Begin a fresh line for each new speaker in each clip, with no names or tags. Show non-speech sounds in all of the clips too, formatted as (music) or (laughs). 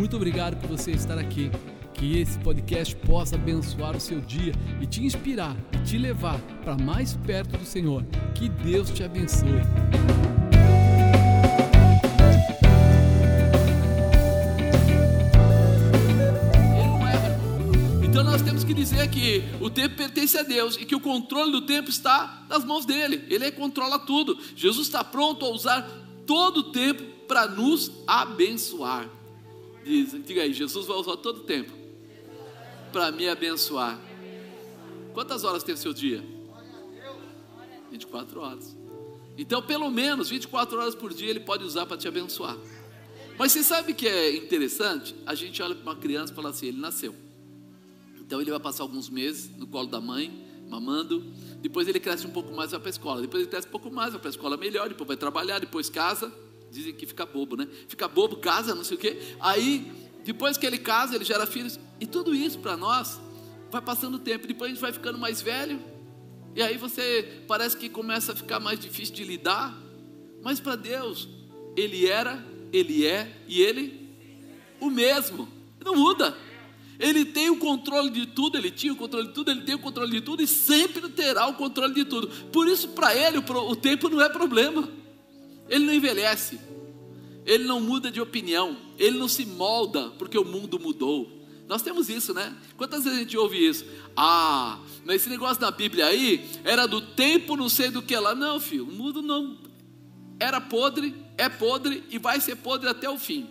Muito obrigado por você estar aqui. Que esse podcast possa abençoar o seu dia e te inspirar e te levar para mais perto do Senhor. Que Deus te abençoe.
Então nós temos que dizer que o tempo pertence a Deus e que o controle do tempo está nas mãos dele. Ele controla tudo. Jesus está pronto a usar todo o tempo para nos abençoar. Diz, diga aí, Jesus vai usar todo o tempo para me abençoar. Quantas horas tem o seu dia? 24 horas. Então, pelo menos 24 horas por dia ele pode usar para te abençoar. Mas você sabe que é interessante? A gente olha para uma criança e fala assim: ele nasceu. Então ele vai passar alguns meses no colo da mãe, mamando. Depois ele cresce um pouco mais, vai para a escola. Depois ele cresce um pouco mais, vai para a escola melhor. Depois vai trabalhar, depois casa. Dizem que fica bobo, né? Fica bobo, casa, não sei o quê. Aí depois que ele casa, ele gera filhos. E tudo isso para nós vai passando o tempo. Depois a gente vai ficando mais velho. E aí você parece que começa a ficar mais difícil de lidar. Mas para Deus, Ele era, Ele é e Ele o mesmo. Não muda. Ele tem o controle de tudo, ele tinha o controle de tudo, ele tem o controle de tudo e sempre terá o controle de tudo. Por isso, para ele, o, tempo não é problema. Ele não envelhece ele não muda de opinião, ele não se molda porque o mundo mudou. Nós temos isso, né? Quantas vezes a gente ouve isso? Ah, mas esse negócio da Bíblia aí era do tempo, não sei do que lá. Não, filho, o mundo não era podre, é podre e vai ser podre até o fim.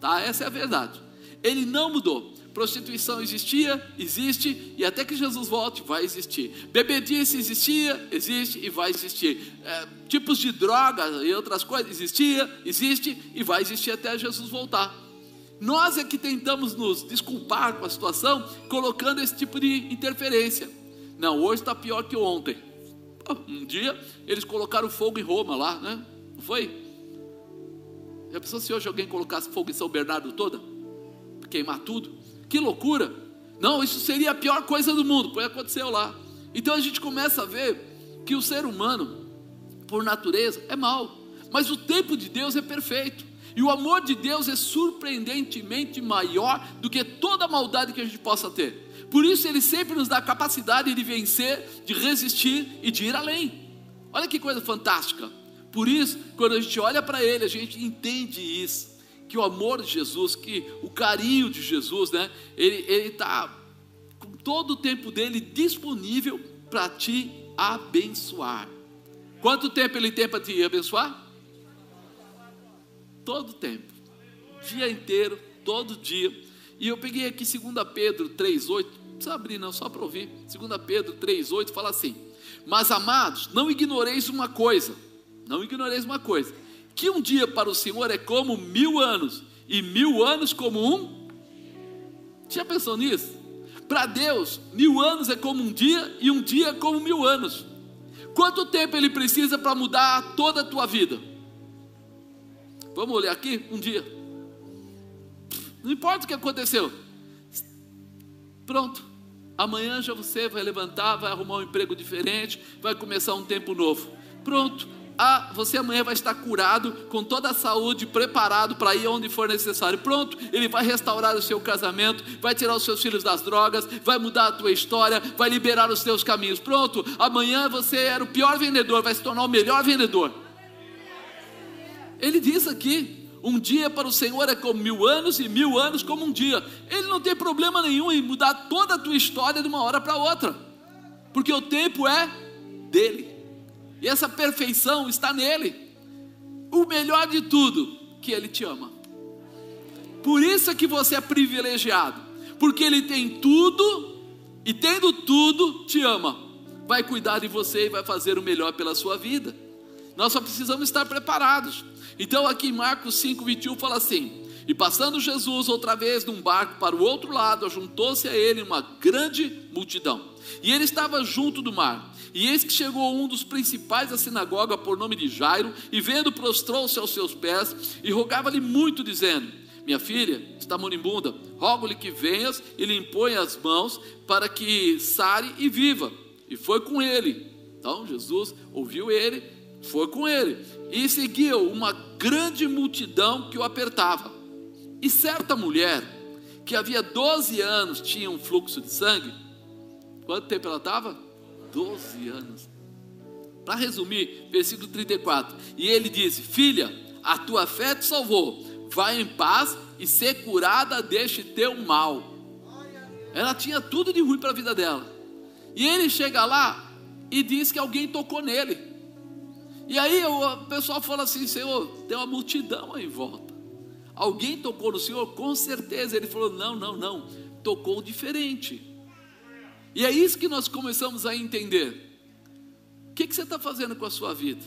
Tá? Essa é a verdade. Ele não mudou. Prostituição existia, existe, e até que Jesus volte, vai existir. Bebedice existia, existe e vai existir. É, tipos de drogas e outras coisas existia, existe e vai existir até Jesus voltar. Nós é que tentamos nos desculpar com a situação, colocando esse tipo de interferência. Não, hoje está pior que ontem. Um dia eles colocaram fogo em Roma lá, né? Não foi? Já pensou se hoje alguém colocasse fogo em São Bernardo toda? Queimar tudo? Que loucura! Não, isso seria a pior coisa do mundo, pois aconteceu lá. Então a gente começa a ver que o ser humano, por natureza, é mau, mas o tempo de Deus é perfeito. E o amor de Deus é surpreendentemente maior do que toda a maldade que a gente possa ter. Por isso ele sempre nos dá a capacidade de vencer, de resistir e de ir além. Olha que coisa fantástica. Por isso, quando a gente olha para ele, a gente entende isso que o amor de Jesus, que o carinho de Jesus, né? Ele está com todo o tempo dele disponível para te abençoar. Quanto tempo ele tem para te abençoar? Todo tempo, dia inteiro, todo dia. E eu peguei aqui 2 Pedro 3,8, não precisa abrir não, só para ouvir. 2 Pedro 3,8 fala assim: Mas amados, não ignoreis uma coisa, não ignoreis uma coisa que um dia para o Senhor é como mil anos, e mil anos como um. Já pensou nisso? Para Deus, mil anos é como um dia, e um dia é como mil anos. Quanto tempo ele precisa para mudar toda a tua vida? Vamos olhar aqui? Um dia. Não importa o que aconteceu. Pronto. Amanhã já você vai levantar, vai arrumar um emprego diferente, vai começar um tempo novo. Pronto ah, você amanhã vai estar curado, com toda a saúde, preparado para ir onde for necessário. Pronto, Ele vai restaurar o seu casamento, vai tirar os seus filhos das drogas, vai mudar a tua história, vai liberar os teus caminhos. Pronto, amanhã você era o pior vendedor, vai se tornar o melhor vendedor. Ele diz aqui: um dia para o Senhor é como mil anos, e mil anos como um dia. Ele não tem problema nenhum em mudar toda a tua história de uma hora para outra, porque o tempo é dele. E essa perfeição está nele. O melhor de tudo, que ele te ama. Por isso é que você é privilegiado, porque ele tem tudo e tendo tudo te ama. Vai cuidar de você e vai fazer o melhor pela sua vida. Nós só precisamos estar preparados. Então aqui em Marcos 5:21 fala assim: e passando Jesus outra vez num barco para o outro lado, juntou-se a ele uma grande multidão. E ele estava junto do mar. E eis que chegou um dos principais da sinagoga, por nome de Jairo, e vendo, prostrou-se aos seus pés e rogava-lhe muito, dizendo: Minha filha está moribunda, rogo-lhe que venhas e lhe impõe as mãos para que sare e viva. E foi com ele. Então Jesus ouviu ele, foi com ele, e seguiu uma grande multidão que o apertava. E certa mulher, que havia 12 anos tinha um fluxo de sangue, quanto tempo ela estava? 12 anos. Para resumir, versículo 34. E ele disse: Filha, a tua fé te salvou, vai em paz e ser curada deste teu mal. Ela tinha tudo de ruim para a vida dela. E ele chega lá e diz que alguém tocou nele. E aí o pessoal fala assim: Senhor, tem uma multidão aí em volta. Alguém tocou no Senhor? Com certeza. Ele falou: Não, não, não. Tocou diferente. E é isso que nós começamos a entender. O que, que você está fazendo com a sua vida?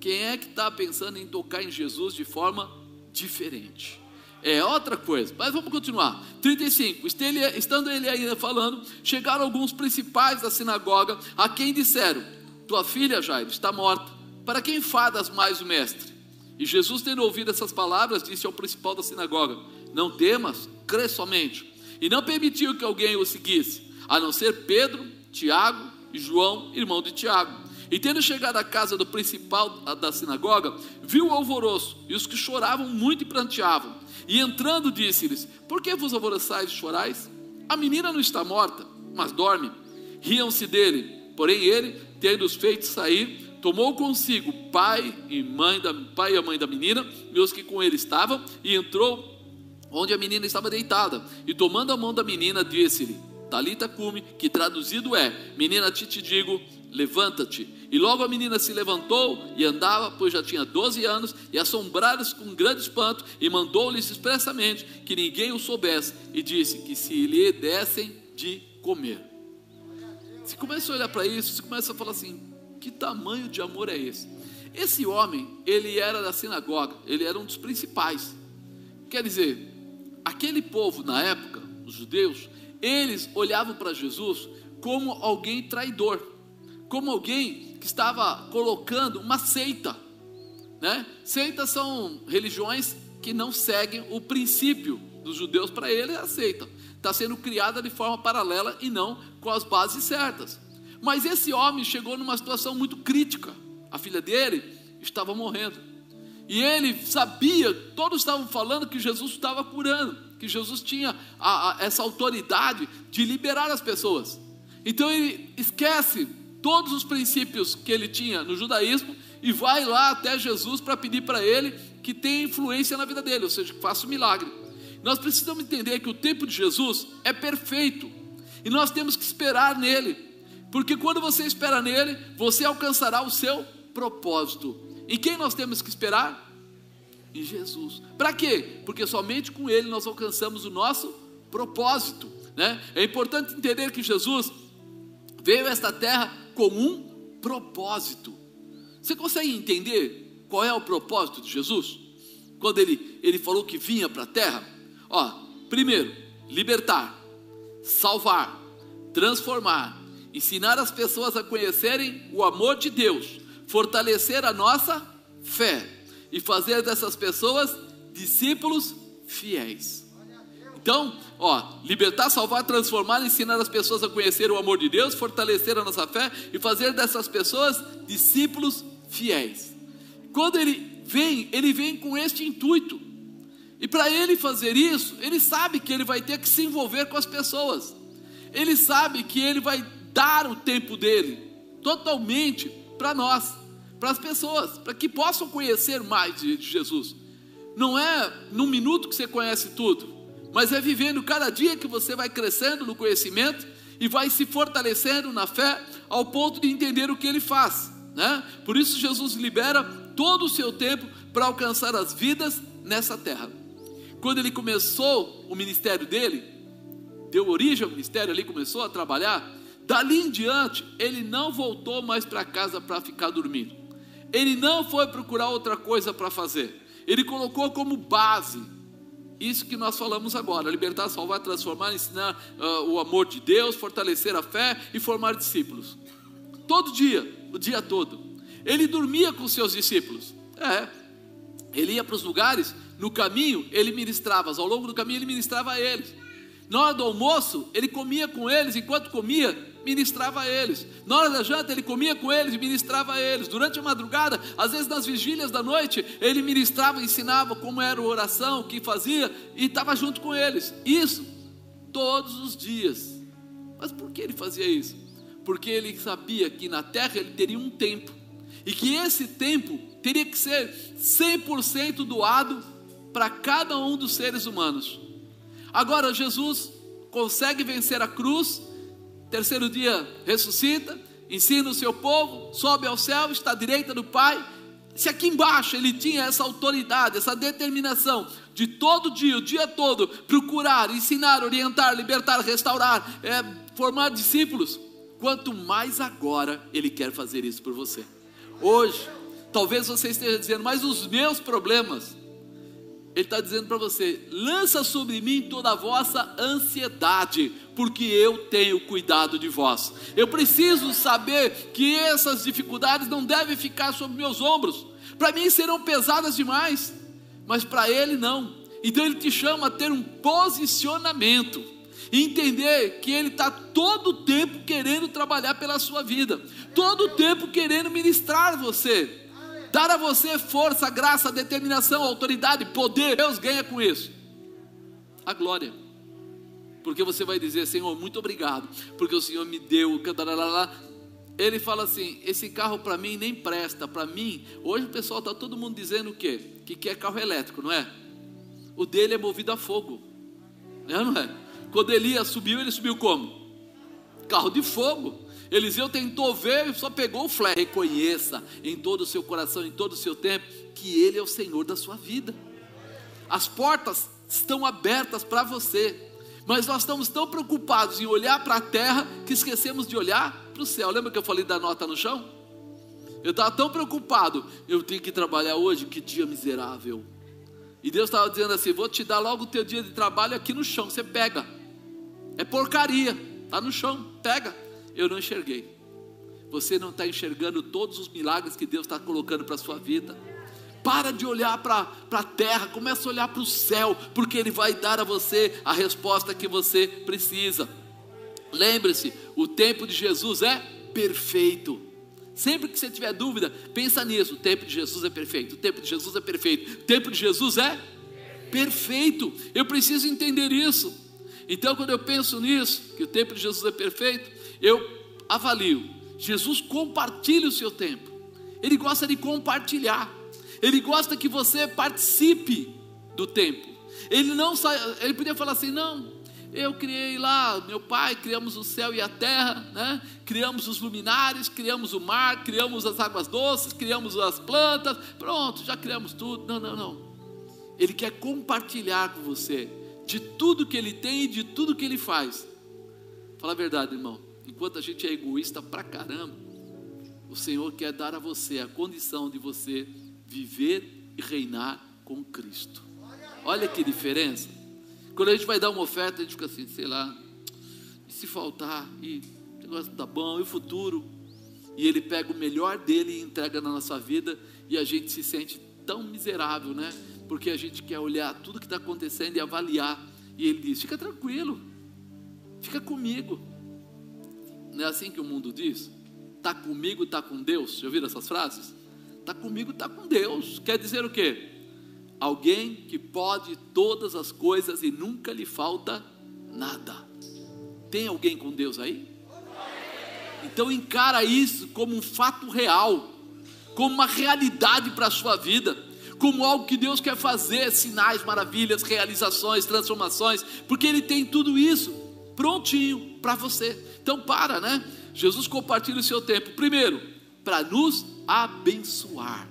Quem é que está pensando em tocar em Jesus de forma diferente? É outra coisa, mas vamos continuar. 35. Estando ele ainda falando, chegaram alguns principais da sinagoga, a quem disseram: Tua filha, Jairo, está morta. Para quem fadas mais o mestre? E Jesus, tendo ouvido essas palavras, disse ao principal da sinagoga: Não temas, crê somente. E não permitiu que alguém o seguisse, a não ser Pedro, Tiago e João, irmão de Tiago. E tendo chegado à casa do principal da sinagoga, viu o alvoroço e os que choravam muito e pranteavam. E entrando, disse-lhes: Por que vos alvoroçais e chorais? A menina não está morta, mas dorme. Riam-se dele, porém ele, tendo-os feito sair, tomou consigo pai e mãe da pai e a mãe da menina e os que com ele estavam e entrou onde a menina estava deitada e tomando a mão da menina disse-lhe Talita cume, que traduzido é menina te te digo levanta-te e logo a menina se levantou e andava pois já tinha 12 anos e assombraram-se com grande espanto e mandou-lhes expressamente que ninguém o soubesse e disse que se lhe dessem de comer você começa a olhar para isso, você começa a falar assim: que tamanho de amor é esse? Esse homem, ele era da sinagoga, ele era um dos principais. Quer dizer, aquele povo na época, os judeus, eles olhavam para Jesus como alguém traidor, como alguém que estava colocando uma seita. Né? Seitas são religiões que não seguem o princípio dos judeus, para ele é a. Está sendo criada de forma paralela e não com as bases certas. Mas esse homem chegou numa situação muito crítica. A filha dele estava morrendo. E ele sabia, todos estavam falando que Jesus estava curando, que Jesus tinha a, a, essa autoridade de liberar as pessoas. Então ele esquece todos os princípios que ele tinha no judaísmo e vai lá até Jesus para pedir para ele que tenha influência na vida dele, ou seja, que faça um milagre. Nós precisamos entender que o tempo de Jesus é perfeito e nós temos que esperar nele. Porque quando você espera nele, você alcançará o seu propósito. Em quem nós temos que esperar? Jesus. Para quê? Porque somente com ele nós alcançamos o nosso propósito. Né? É importante entender que Jesus veio a esta terra com um propósito. Você consegue entender qual é o propósito de Jesus? Quando ele, ele falou que vinha para a terra? Ó, primeiro, libertar, salvar, transformar, ensinar as pessoas a conhecerem o amor de Deus, fortalecer a nossa fé e fazer dessas pessoas discípulos fiéis. Então, ó, libertar, salvar, transformar, ensinar as pessoas a conhecer o amor de Deus, fortalecer a nossa fé e fazer dessas pessoas discípulos fiéis. Quando ele vem, ele vem com este intuito. E para ele fazer isso, ele sabe que ele vai ter que se envolver com as pessoas. Ele sabe que ele vai dar o tempo dele totalmente para nós, para as pessoas, para que possam conhecer mais de Jesus. Não é num minuto que você conhece tudo, mas é vivendo cada dia que você vai crescendo no conhecimento e vai se fortalecendo na fé ao ponto de entender o que ele faz. Né? Por isso, Jesus libera todo o seu tempo para alcançar as vidas nessa terra. Quando ele começou o ministério dele, deu origem ao ministério, ali começou a trabalhar, Dali em diante, ele não voltou mais para casa para ficar dormindo. Ele não foi procurar outra coisa para fazer. Ele colocou como base isso que nós falamos agora: libertar, salvar, transformar, ensinar uh, o amor de Deus, fortalecer a fé e formar discípulos. Todo dia, o dia todo. Ele dormia com seus discípulos. É. Ele ia para os lugares, no caminho ele ministrava, ao longo do caminho ele ministrava a eles. Na hora do almoço, ele comia com eles, enquanto comia, ministrava a eles. Na hora da janta, ele comia com eles e ministrava a eles. Durante a madrugada, às vezes nas vigílias da noite, ele ministrava, ensinava como era a oração, o que fazia e estava junto com eles. Isso todos os dias. Mas por que ele fazia isso? Porque ele sabia que na terra ele teria um tempo e que esse tempo teria que ser 100% doado para cada um dos seres humanos. Agora, Jesus consegue vencer a cruz, terceiro dia ressuscita, ensina o seu povo, sobe ao céu, está à direita do Pai. Se aqui embaixo ele tinha essa autoridade, essa determinação de todo dia, o dia todo, procurar, ensinar, orientar, libertar, restaurar, é, formar discípulos, quanto mais agora ele quer fazer isso por você. Hoje, talvez você esteja dizendo, mas os meus problemas, ele está dizendo para você: lança sobre mim toda a vossa ansiedade, porque eu tenho cuidado de vós. Eu preciso saber que essas dificuldades não devem ficar sobre meus ombros. Para mim serão pesadas demais, mas para ele não. Então ele te chama a ter um posicionamento, entender que ele está todo o tempo querendo trabalhar pela sua vida, todo o tempo querendo ministrar você dar a você força, graça, determinação, autoridade, poder. Deus ganha com isso a glória. Porque você vai dizer, Senhor, muito obrigado, porque o Senhor me deu. Ele fala assim: esse carro para mim nem presta. Para mim, hoje o pessoal está todo mundo dizendo o quê? Que quer carro elétrico, não é? O dele é movido a fogo, é, não é? Quando Elias subiu, ele subiu como? Carro de fogo. Eliseu tentou ver e só pegou o flash. Reconheça em todo o seu coração, em todo o seu tempo, que Ele é o Senhor da sua vida. As portas estão abertas para você, mas nós estamos tão preocupados em olhar para a terra que esquecemos de olhar para o céu. Lembra que eu falei da nota no chão? Eu estava tão preocupado, eu tenho que trabalhar hoje, que dia miserável. E Deus estava dizendo assim: vou te dar logo o teu dia de trabalho aqui no chão, você pega. É porcaria, está no chão, pega eu não enxerguei. Você não está enxergando todos os milagres que Deus está colocando para a sua vida. Para de olhar para a terra, começa a olhar para o céu, porque Ele vai dar a você a resposta que você precisa. Lembre-se, o tempo de Jesus é perfeito. Sempre que você tiver dúvida, pensa nisso. O tempo de Jesus é perfeito. O tempo de Jesus é perfeito. O tempo de Jesus é perfeito. Eu preciso entender isso. Então, quando eu penso nisso, que o tempo de Jesus é perfeito, eu avalio. Jesus compartilha o seu tempo. Ele gosta de compartilhar. Ele gosta que você participe do tempo. Ele não sai, ele podia falar assim, não, eu criei lá, meu pai, criamos o céu e a terra, né? criamos os luminares, criamos o mar, criamos as águas doces, criamos as plantas, pronto, já criamos tudo. Não, não, não. Ele quer compartilhar com você de tudo que ele tem e de tudo que ele faz. Fala a verdade, irmão. Enquanto a gente é egoísta pra caramba, o Senhor quer dar a você a condição de você viver e reinar com Cristo. Olha que diferença. Quando a gente vai dar uma oferta, a gente fica assim, sei lá, e se faltar, e o negócio tá bom, e o futuro? E ele pega o melhor dele e entrega na nossa vida, e a gente se sente tão miserável, né? Porque a gente quer olhar tudo que está acontecendo e avaliar. E ele diz: fica tranquilo, fica comigo. Não é assim que o mundo diz? Está comigo, está com Deus. Já ouviram essas frases? Está comigo, está com Deus. Quer dizer o quê? Alguém que pode todas as coisas e nunca lhe falta nada. Tem alguém com Deus aí? Então encara isso como um fato real, como uma realidade para a sua vida, como algo que Deus quer fazer, sinais, maravilhas, realizações, transformações, porque Ele tem tudo isso prontinho para você. Então para, né? Jesus compartilha o seu tempo, primeiro, para nos abençoar.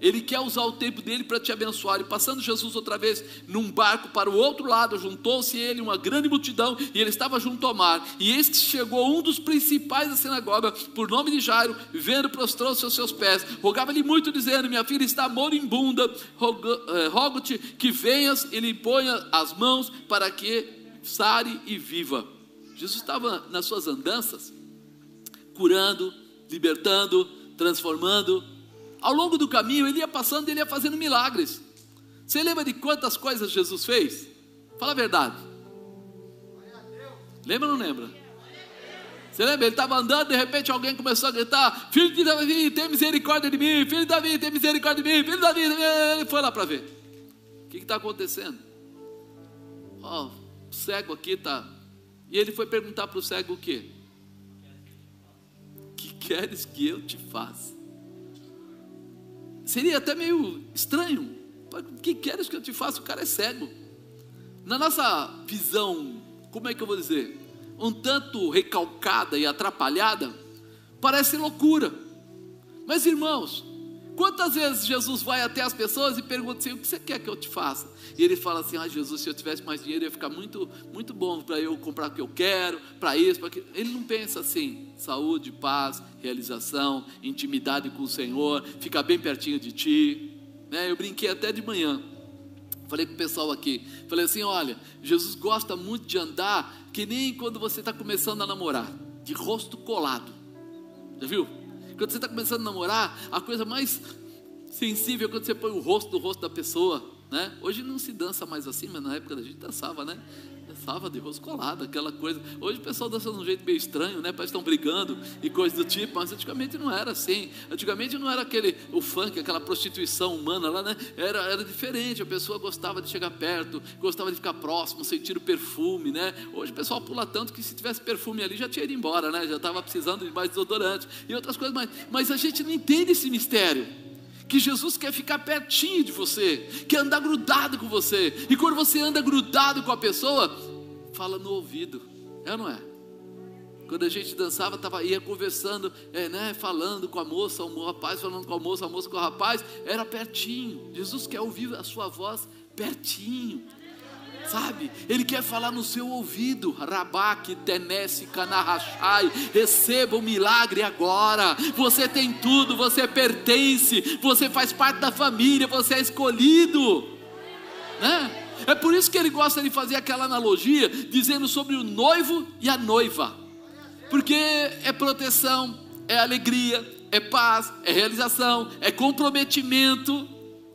Ele quer usar o tempo dele para te abençoar. E passando Jesus outra vez num barco para o outro lado, juntou-se ele uma grande multidão e ele estava junto ao mar. E eis que chegou um dos principais da sinagoga, por nome de Jairo, vendo, prostrou-se aos seus pés. Rogava-lhe muito, dizendo: Minha filha está moribunda, eh, rogo-te que venhas e lhe ponha as mãos para que sare e viva. Jesus estava nas suas andanças, curando, libertando, transformando. Ao longo do caminho, ele ia passando, ele ia fazendo milagres. Você lembra de quantas coisas Jesus fez? Fala a verdade. Lembra ou não lembra? Você lembra? Ele estava andando, de repente alguém começou a gritar: Filho de Davi, tem misericórdia de mim, filho de Davi, tem misericórdia de mim, filho de Davi. Ele foi lá para ver. O que está acontecendo? Ó, oh, o cego aqui está. E ele foi perguntar para o cego o quê? Que queres que eu te faça? Seria até meio estranho. O que queres que eu te faça? O cara é cego. Na nossa visão, como é que eu vou dizer? um tanto recalcada e atrapalhada, parece loucura. Mas irmãos, quantas vezes Jesus vai até as pessoas e pergunta assim: o que você quer que eu te faça? E ele fala assim: ah, Jesus, se eu tivesse mais dinheiro ia ficar muito, muito bom para eu comprar o que eu quero, para isso, para aquilo. Ele não pensa assim: saúde, paz, realização, intimidade com o Senhor, ficar bem pertinho de ti. Né? Eu brinquei até de manhã. Falei com o pessoal aqui, falei assim: olha, Jesus gosta muito de andar que nem quando você está começando a namorar, de rosto colado. Já viu? Quando você está começando a namorar, a coisa mais sensível é quando você põe o rosto do rosto da pessoa. Né? Hoje não se dança mais assim, mas na época da gente dançava, né? Dançava de rosto colado, aquela coisa. Hoje o pessoal dança de um jeito meio estranho, né? Parece que estão brigando e coisas do tipo, mas antigamente não era assim. Antigamente não era aquele, o funk, aquela prostituição humana lá, né? Era, era diferente, a pessoa gostava de chegar perto, gostava de ficar próximo, sentir o perfume, né? Hoje o pessoal pula tanto que se tivesse perfume ali já tinha ido embora, né? Já estava precisando de mais desodorante e outras coisas mais. Mas a gente não entende esse mistério que Jesus quer ficar pertinho de você, quer andar grudado com você. E quando você anda grudado com a pessoa, fala no ouvido, é ou não é? Quando a gente dançava, tava, ia conversando, é, né, falando com a moça, o rapaz falando com a moça, a moça com o rapaz, era pertinho. Jesus quer ouvir a sua voz pertinho sabe? Ele quer falar no seu ouvido, Rabaque, Tenesse, Canarrachai, receba o milagre agora. Você tem tudo, você pertence, você faz parte da família, você é escolhido, né? É por isso que ele gosta de fazer aquela analogia, dizendo sobre o noivo e a noiva, porque é proteção, é alegria, é paz, é realização, é comprometimento.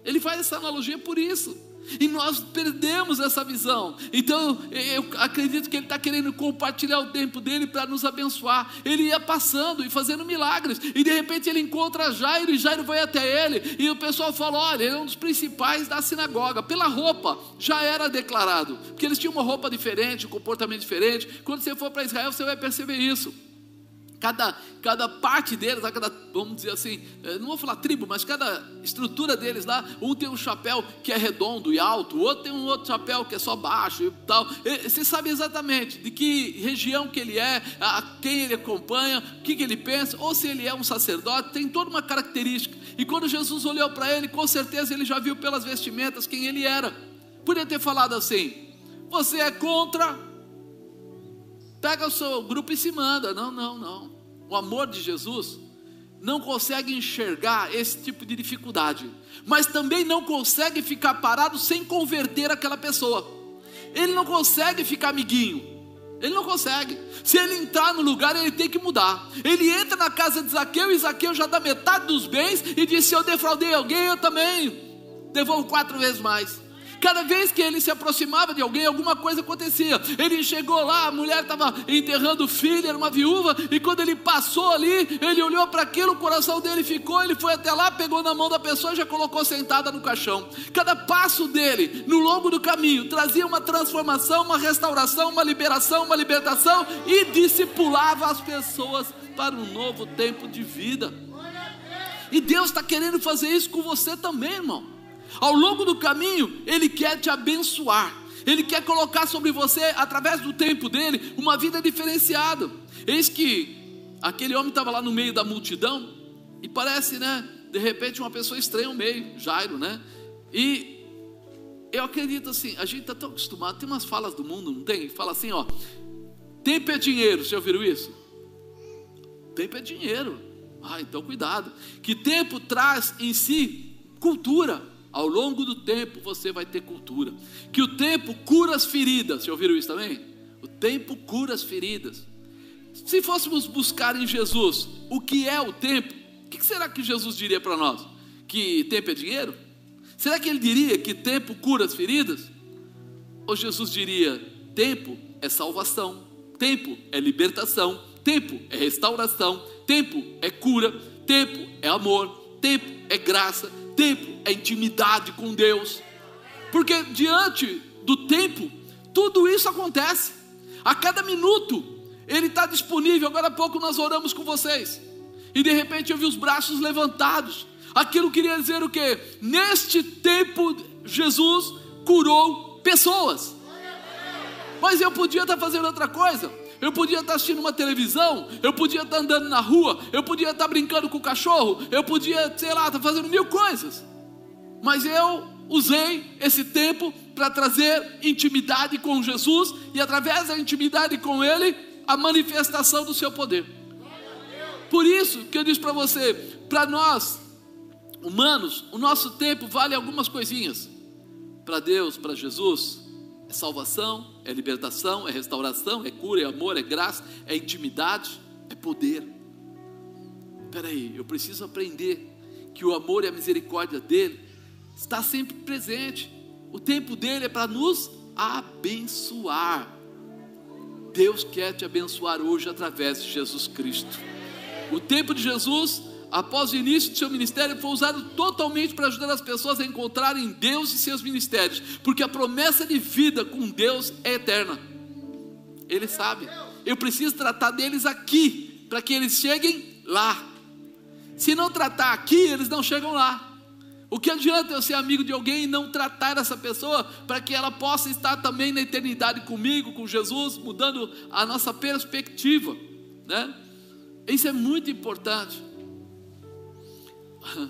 Ele faz essa analogia por isso. E nós perdemos essa visão. Então, eu acredito que Ele está querendo compartilhar o tempo dele para nos abençoar. Ele ia passando e fazendo milagres. E de repente ele encontra Jairo e Jairo vai até ele. E o pessoal fala: olha, ele é um dos principais da sinagoga. Pela roupa, já era declarado. Porque eles tinham uma roupa diferente, um comportamento diferente. Quando você for para Israel, você vai perceber isso. Cada, cada parte deles, cada, vamos dizer assim, eh, não vou falar tribo, mas cada estrutura deles lá, um tem um chapéu que é redondo e alto, o outro tem um outro chapéu que é só baixo e tal. Você sabe exatamente de que região que ele é, a quem ele acompanha, o que, que ele pensa, ou se ele é um sacerdote, tem toda uma característica. E quando Jesus olhou para ele, com certeza ele já viu pelas vestimentas quem ele era. Podia ter falado assim: Você é contra Pega o seu grupo e se manda. Não, não, não. O amor de Jesus não consegue enxergar esse tipo de dificuldade, mas também não consegue ficar parado sem converter aquela pessoa. Ele não consegue ficar amiguinho. Ele não consegue. Se ele entrar no lugar, ele tem que mudar. Ele entra na casa de Zaqueu e Zaqueu já dá metade dos bens e diz: Se eu defraudei alguém, eu também devolvo quatro vezes mais. Cada vez que ele se aproximava de alguém, alguma coisa acontecia. Ele chegou lá, a mulher estava enterrando o filho, era uma viúva, e quando ele passou ali, ele olhou para aquilo, o coração dele ficou, ele foi até lá, pegou na mão da pessoa e já colocou sentada no caixão. Cada passo dele, no longo do caminho, trazia uma transformação, uma restauração, uma liberação, uma libertação e discipulava as pessoas para um novo tempo de vida. E Deus está querendo fazer isso com você também, irmão. Ao longo do caminho, Ele quer te abençoar. Ele quer colocar sobre você, através do tempo dele, uma vida diferenciada. Eis que aquele homem estava lá no meio da multidão e parece, né? De repente, uma pessoa estranha no meio, Jairo, né? E eu acredito assim, a gente está tão acostumado, tem umas falas do mundo, não tem? Fala assim, ó, tempo é dinheiro, já ouviram isso? Tempo é dinheiro. Ah, então cuidado. Que tempo traz em si cultura. Ao longo do tempo você vai ter cultura. Que o tempo cura as feridas. Já ouviram isso também? O tempo cura as feridas. Se fôssemos buscar em Jesus o que é o tempo, o que será que Jesus diria para nós? Que tempo é dinheiro? Será que ele diria que tempo cura as feridas? Ou Jesus diria: tempo é salvação, tempo é libertação, tempo é restauração, tempo é cura, tempo é amor, tempo é graça, tempo é intimidade com Deus. Porque diante do tempo, tudo isso acontece. A cada minuto, Ele está disponível. Agora há pouco nós oramos com vocês. E de repente eu vi os braços levantados. Aquilo queria dizer o que? Neste tempo, Jesus curou pessoas. Mas eu podia estar fazendo outra coisa. Eu podia estar assistindo uma televisão, eu podia estar andando na rua, eu podia estar brincando com o cachorro, eu podia, sei lá, estar fazendo mil coisas. Mas eu usei esse tempo para trazer intimidade com Jesus e através da intimidade com Ele, a manifestação do seu poder. Por isso que eu disse para você, para nós humanos, o nosso tempo vale algumas coisinhas. Para Deus, para Jesus, é salvação, é libertação, é restauração, é cura, é amor, é graça, é intimidade, é poder. Espera aí, eu preciso aprender que o amor e a misericórdia dele está sempre presente. O tempo dele é para nos abençoar. Deus quer te abençoar hoje através de Jesus Cristo. O tempo de Jesus, após o início do seu ministério, foi usado totalmente para ajudar as pessoas a encontrarem Deus e seus ministérios, porque a promessa de vida com Deus é eterna. Ele sabe. Eu preciso tratar deles aqui, para que eles cheguem lá. Se não tratar aqui, eles não chegam lá. O que adianta eu ser amigo de alguém e não tratar essa pessoa para que ela possa estar também na eternidade comigo, com Jesus, mudando a nossa perspectiva, né? Isso é muito importante. (laughs)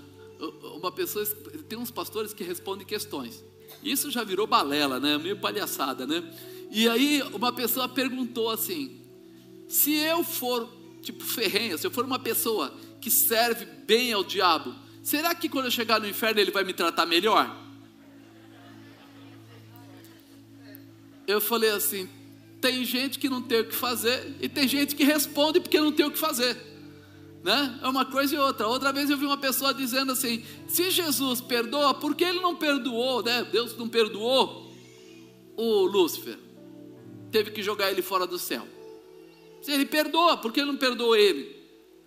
Uma pessoa tem uns pastores que respondem questões. Isso já virou balela, né? Meio palhaçada, né? E aí uma pessoa perguntou assim: se eu for tipo ferrenha, se eu for uma pessoa que serve bem ao diabo, será que quando eu chegar no inferno ele vai me tratar melhor? Eu falei assim: tem gente que não tem o que fazer e tem gente que responde porque não tem o que fazer. Né? É uma coisa e outra. Outra vez eu vi uma pessoa dizendo assim: se Jesus perdoa, por que ele não perdoou? Né? Deus não perdoou o Lúcifer, teve que jogar ele fora do céu. Se ele perdoa, por que ele não perdoou ele?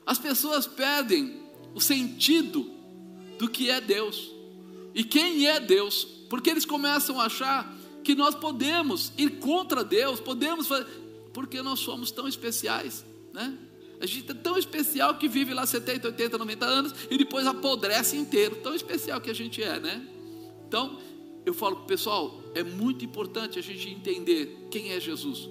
As pessoas perdem o sentido do que é Deus e quem é Deus, porque eles começam a achar que nós podemos ir contra Deus, podemos fazer, porque nós somos tão especiais, né? A gente é tão especial que vive lá 70, 80, 90 anos e depois apodrece inteiro. Tão especial que a gente é, né? Então, eu falo, pessoal, é muito importante a gente entender quem é Jesus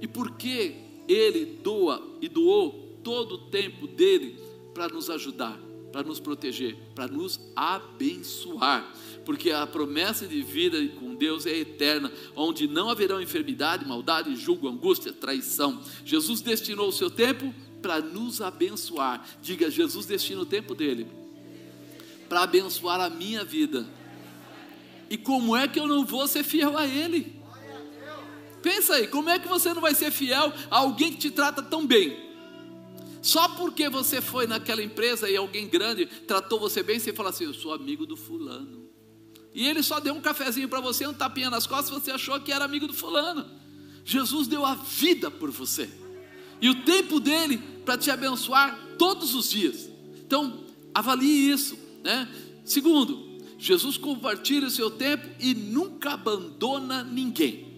e por que ele doa e doou todo o tempo dele para nos ajudar para nos proteger, para nos abençoar, porque a promessa de vida com Deus é eterna, onde não haverão enfermidade, maldade, julgo, angústia, traição. Jesus destinou o seu tempo para nos abençoar. Diga, Jesus destina o tempo dele para abençoar a minha vida. E como é que eu não vou ser fiel a Ele? Pensa aí, como é que você não vai ser fiel a alguém que te trata tão bem? Só porque você foi naquela empresa e alguém grande tratou você bem, você fala assim: Eu sou amigo do fulano. E ele só deu um cafezinho para você, um tapinha nas costas, você achou que era amigo do fulano. Jesus deu a vida por você. E o tempo dele para te abençoar todos os dias. Então, avalie isso, né? Segundo, Jesus compartilha o seu tempo e nunca abandona ninguém.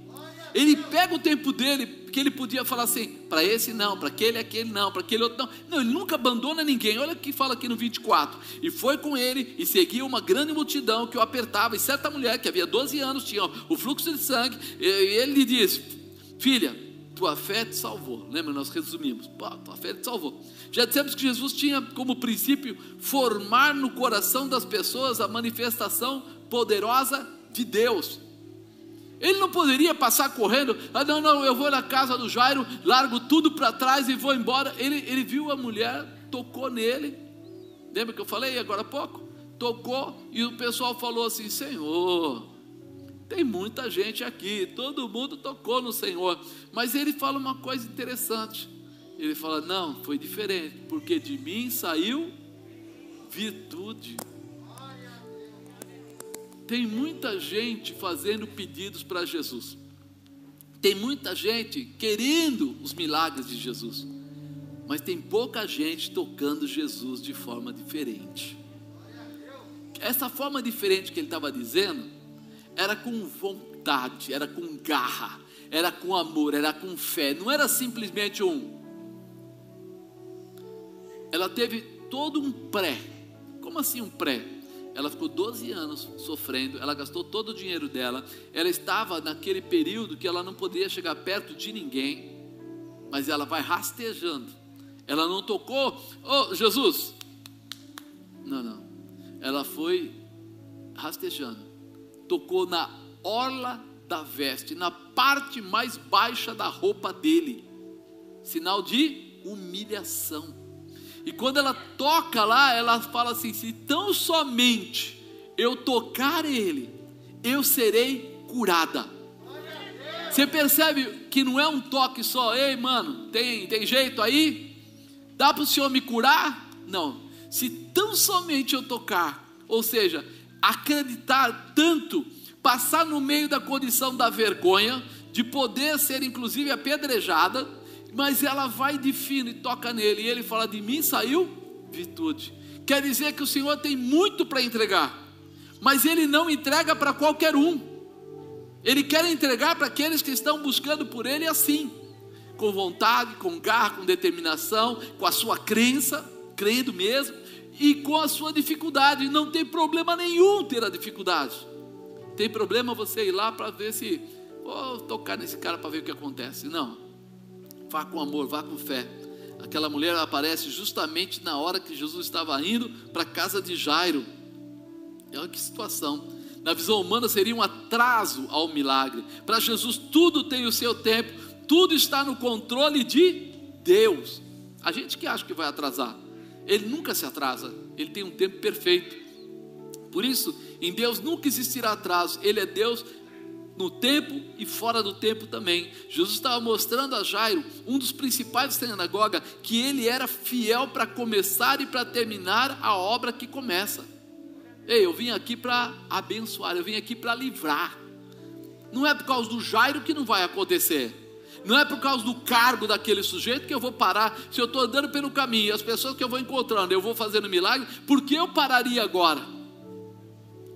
Ele pega o tempo dele porque ele podia falar assim, para esse não, para aquele, aquele não, para aquele outro não. Não, ele nunca abandona ninguém. Olha o que fala aqui no 24. E foi com ele e seguia uma grande multidão que o apertava. E certa mulher que havia 12 anos tinha o fluxo de sangue. E ele lhe disse: Filha, tua fé te salvou. Lembra? Nós resumimos: Pô, tua fé te salvou. Já dissemos que Jesus tinha como princípio formar no coração das pessoas a manifestação poderosa de Deus. Ele não poderia passar correndo, ah, não, não, eu vou na casa do Jairo, largo tudo para trás e vou embora. Ele, ele viu a mulher, tocou nele. Lembra que eu falei agora há pouco? Tocou e o pessoal falou assim: Senhor, tem muita gente aqui, todo mundo tocou no Senhor. Mas ele fala uma coisa interessante. Ele fala: Não, foi diferente, porque de mim saiu virtude. Tem muita gente fazendo pedidos para Jesus. Tem muita gente querendo os milagres de Jesus. Mas tem pouca gente tocando Jesus de forma diferente. Essa forma diferente que ele estava dizendo era com vontade, era com garra, era com amor, era com fé, não era simplesmente um. Ela teve todo um pré. Como assim um pré? Ela ficou 12 anos sofrendo, ela gastou todo o dinheiro dela, ela estava naquele período que ela não poderia chegar perto de ninguém, mas ela vai rastejando. Ela não tocou, oh Jesus, não, não. Ela foi rastejando, tocou na orla da veste, na parte mais baixa da roupa dele, sinal de humilhação. E quando ela toca lá, ela fala assim: se tão somente eu tocar ele, eu serei curada. Você percebe que não é um toque só, ei mano, tem, tem jeito aí? Dá para o Senhor me curar? Não. Se tão somente eu tocar, ou seja, acreditar tanto, passar no meio da condição da vergonha, de poder ser inclusive apedrejada, mas ela vai de fino e toca nele, e ele fala: De mim saiu virtude. Quer dizer que o Senhor tem muito para entregar, mas ele não entrega para qualquer um, ele quer entregar para aqueles que estão buscando por ele assim, com vontade, com garra, com determinação, com a sua crença, crendo mesmo, e com a sua dificuldade. Não tem problema nenhum ter a dificuldade. Tem problema você ir lá para ver se vou tocar nesse cara para ver o que acontece. Não. Vá com amor, vá com fé. Aquela mulher aparece justamente na hora que Jesus estava indo para a casa de Jairo. Olha que situação. Na visão humana seria um atraso ao milagre. Para Jesus tudo tem o seu tempo, tudo está no controle de Deus. A gente que acha que vai atrasar, ele nunca se atrasa, ele tem um tempo perfeito. Por isso, em Deus nunca existirá atraso, ele é Deus no tempo e fora do tempo também. Jesus estava mostrando a Jairo, um dos principais da sinagoga, que ele era fiel para começar e para terminar a obra que começa. Ei, eu vim aqui para abençoar, eu vim aqui para livrar. Não é por causa do Jairo que não vai acontecer. Não é por causa do cargo daquele sujeito que eu vou parar. Se eu estou andando pelo caminho, as pessoas que eu vou encontrando, eu vou fazendo milagre, por que eu pararia agora?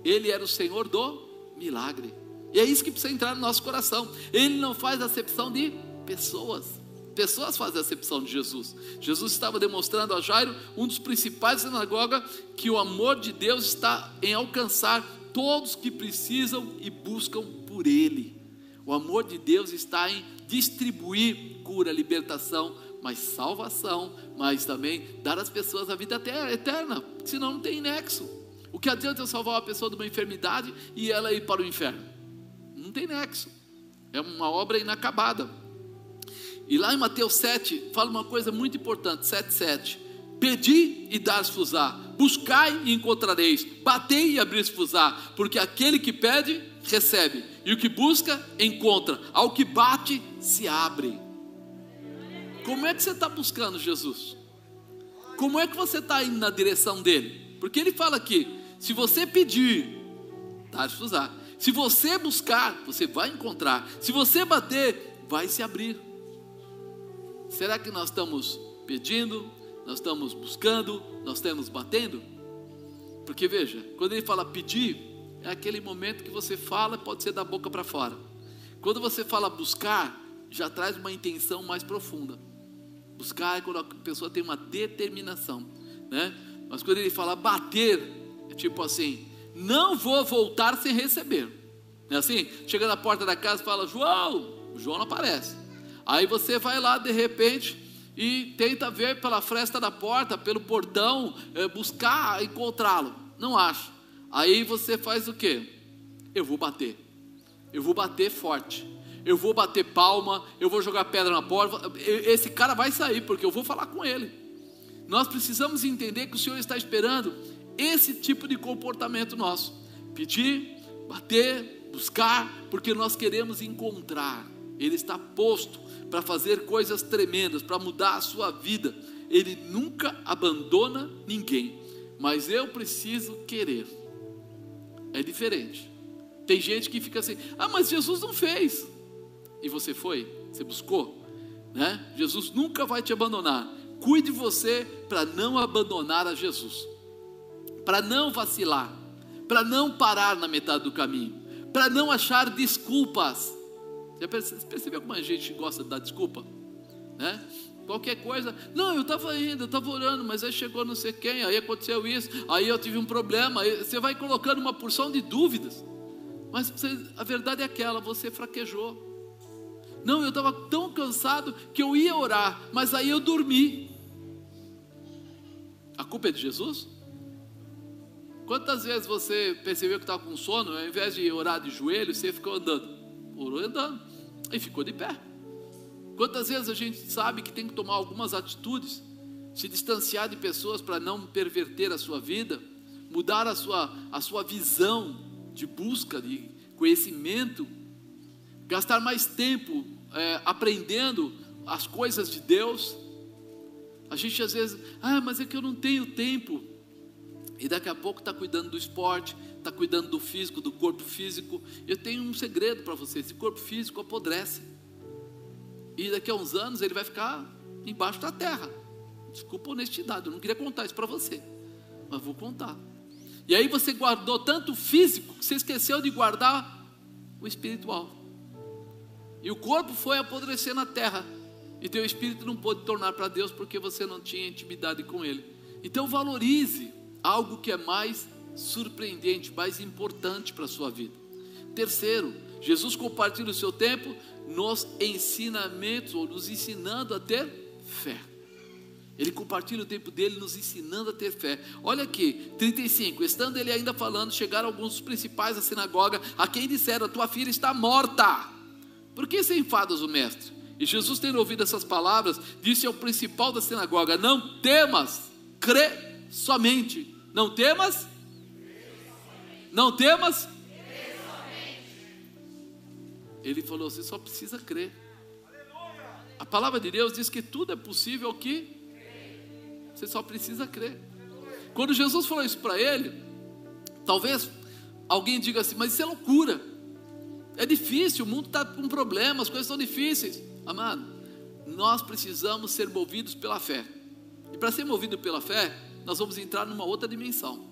Ele era o Senhor do milagre. E é isso que precisa entrar no nosso coração. Ele não faz acepção de pessoas. Pessoas fazem acepção de Jesus. Jesus estava demonstrando a Jairo, um dos principais sinagoga, que o amor de Deus está em alcançar todos que precisam e buscam por Ele. O amor de Deus está em distribuir cura, libertação, mas salvação, mas também dar às pessoas a vida eterna, senão não tem nexo. O que adianta eu salvar uma pessoa de uma enfermidade e ela ir para o inferno? Não tem nexo. É uma obra inacabada. E lá em Mateus 7, fala uma coisa muito importante: 7,7. Pedi e dar-se-vos-á, buscai e encontrareis, batei e abrir-se-vos-á, porque aquele que pede, recebe, e o que busca, encontra, ao que bate, se abre. Como é que você está buscando Jesus? Como é que você está indo na direção dele? Porque ele fala aqui: se você pedir, dar-se-vos-á, se você buscar, você vai encontrar. Se você bater, vai se abrir. Será que nós estamos pedindo? Nós estamos buscando? Nós estamos batendo? Porque veja, quando ele fala pedir, é aquele momento que você fala, pode ser da boca para fora. Quando você fala buscar, já traz uma intenção mais profunda. Buscar é quando a pessoa tem uma determinação, né? Mas quando ele fala bater, é tipo assim, não vou voltar sem receber. É assim? Chega na porta da casa e fala, João, o João não aparece. Aí você vai lá de repente e tenta ver pela fresta da porta, pelo portão, é, buscar encontrá-lo. Não acha. Aí você faz o quê? Eu vou bater. Eu vou bater forte. Eu vou bater palma, eu vou jogar pedra na porta. Esse cara vai sair, porque eu vou falar com ele. Nós precisamos entender que o Senhor está esperando esse tipo de comportamento nosso. Pedir, bater, buscar, porque nós queremos encontrar. Ele está posto para fazer coisas tremendas, para mudar a sua vida. Ele nunca abandona ninguém, mas eu preciso querer. É diferente. Tem gente que fica assim: "Ah, mas Jesus não fez". E você foi? Você buscou? Né? Jesus nunca vai te abandonar, cuide você para não abandonar a Jesus, para não vacilar, para não parar na metade do caminho, para não achar desculpas. Já percebeu como a gente gosta de dar desculpa? Né? Qualquer coisa, não, eu estava indo, eu estava orando, mas aí chegou não sei quem, aí aconteceu isso, aí eu tive um problema, você vai colocando uma porção de dúvidas, mas você, a verdade é aquela, você fraquejou. Não, eu estava tão cansado que eu ia orar, mas aí eu dormi. A culpa é de Jesus? Quantas vezes você percebeu que estava com sono, ao invés de orar de joelho, você ficou andando? Orou andando e ficou de pé. Quantas vezes a gente sabe que tem que tomar algumas atitudes, se distanciar de pessoas para não perverter a sua vida, mudar a sua, a sua visão de busca de conhecimento, gastar mais tempo é, aprendendo as coisas de Deus. A gente às vezes, ah, mas é que eu não tenho tempo. E daqui a pouco está cuidando do esporte, está cuidando do físico, do corpo físico. Eu tenho um segredo para você: esse corpo físico apodrece. E daqui a uns anos ele vai ficar embaixo da terra. Desculpa a honestidade, eu não queria contar isso para você, mas vou contar. E aí você guardou tanto o físico que você esqueceu de guardar o espiritual. E o corpo foi apodrecer na terra. E teu espírito não pôde tornar para Deus porque você não tinha intimidade com Ele. Então valorize algo que é mais surpreendente, mais importante para a sua vida. Terceiro, Jesus compartilha o seu tempo nos ensinamentos, ou nos ensinando a ter fé. Ele compartilha o tempo dele nos ensinando a ter fé. Olha aqui, 35. Estando ele ainda falando, chegaram alguns dos principais da sinagoga, a quem disseram: A tua filha está morta. Por que se enfadas o mestre? E Jesus, tendo ouvido essas palavras, disse ao principal da sinagoga: Não temas, crê somente. Não temas? Não temas? Ele falou: Você só precisa crer. A palavra de Deus diz que tudo é possível que você só precisa crer. Quando Jesus falou isso para ele, talvez alguém diga assim: Mas isso é loucura. É difícil, o mundo está com problemas, as coisas são difíceis. Amado, nós precisamos ser movidos pela fé. E para ser movido pela fé, nós vamos entrar numa outra dimensão.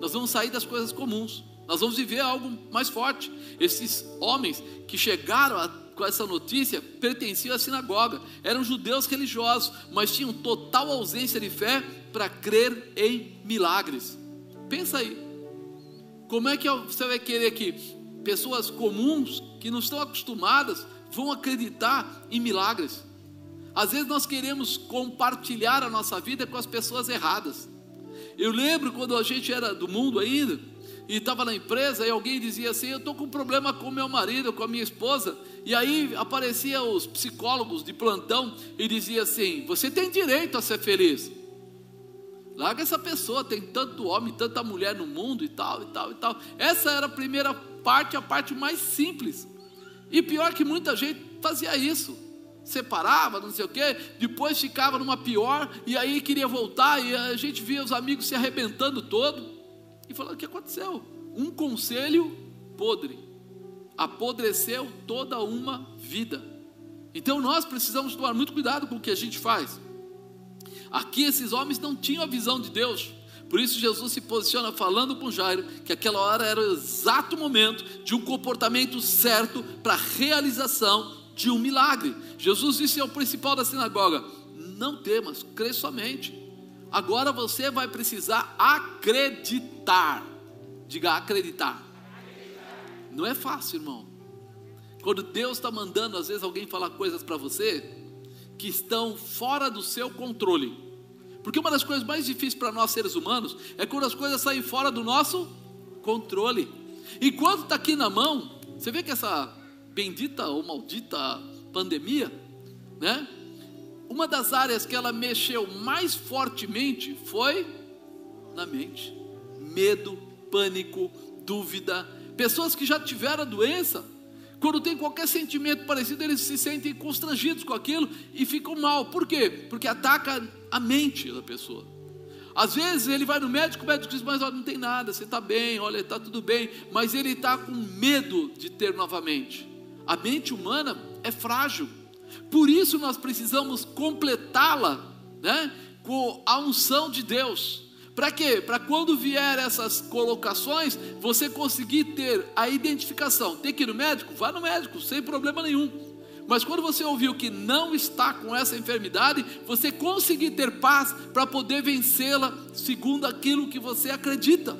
Nós vamos sair das coisas comuns. Nós vamos viver algo mais forte. Esses homens que chegaram a, com essa notícia pertenciam à sinagoga, eram judeus religiosos, mas tinham total ausência de fé para crer em milagres. Pensa aí. Como é que você vai querer que pessoas comuns que não estão acostumadas vão acreditar em milagres. Às vezes nós queremos compartilhar a nossa vida com as pessoas erradas. Eu lembro quando a gente era do mundo ainda e estava na empresa e alguém dizia assim: Eu estou com problema com meu marido, com a minha esposa. E aí aparecia os psicólogos de plantão e dizia assim: Você tem direito a ser feliz. Larga essa pessoa, tem tanto homem, tanta mulher no mundo e tal, e tal, e tal. Essa era a primeira parte, a parte mais simples. E pior que muita gente fazia isso. Separava, não sei o quê, depois ficava numa pior, e aí queria voltar, e a gente via os amigos se arrebentando todo. E falando: o que aconteceu? Um conselho podre. Apodreceu toda uma vida. Então nós precisamos tomar muito cuidado com o que a gente faz. Aqui esses homens não tinham a visão de Deus. Por isso Jesus se posiciona falando com Jairo que aquela hora era o exato momento de um comportamento certo para a realização de um milagre. Jesus disse ao principal da sinagoga: Não temas, crê somente. Agora você vai precisar acreditar. Diga acreditar. Não é fácil, irmão. Quando Deus está mandando, às vezes, alguém falar coisas para você que estão fora do seu controle. Porque uma das coisas mais difíceis para nós seres humanos é quando as coisas saem fora do nosso controle. Enquanto está aqui na mão, você vê que essa bendita ou maldita pandemia, né? Uma das áreas que ela mexeu mais fortemente foi na mente. Medo, pânico, dúvida. Pessoas que já tiveram a doença, quando tem qualquer sentimento parecido, eles se sentem constrangidos com aquilo e ficam mal. Por quê? Porque ataca a mente da pessoa. Às vezes ele vai no médico, o médico diz, mas olha, não tem nada, você está bem, olha, está tudo bem, mas ele está com medo de ter novamente. A mente humana é frágil, por isso nós precisamos completá-la né? com a unção de Deus. Para quê? Para quando vier essas colocações, você conseguir ter a identificação. Tem que ir no médico? Vá no médico, sem problema nenhum. Mas quando você ouviu que não está com essa enfermidade, você conseguir ter paz para poder vencê-la segundo aquilo que você acredita.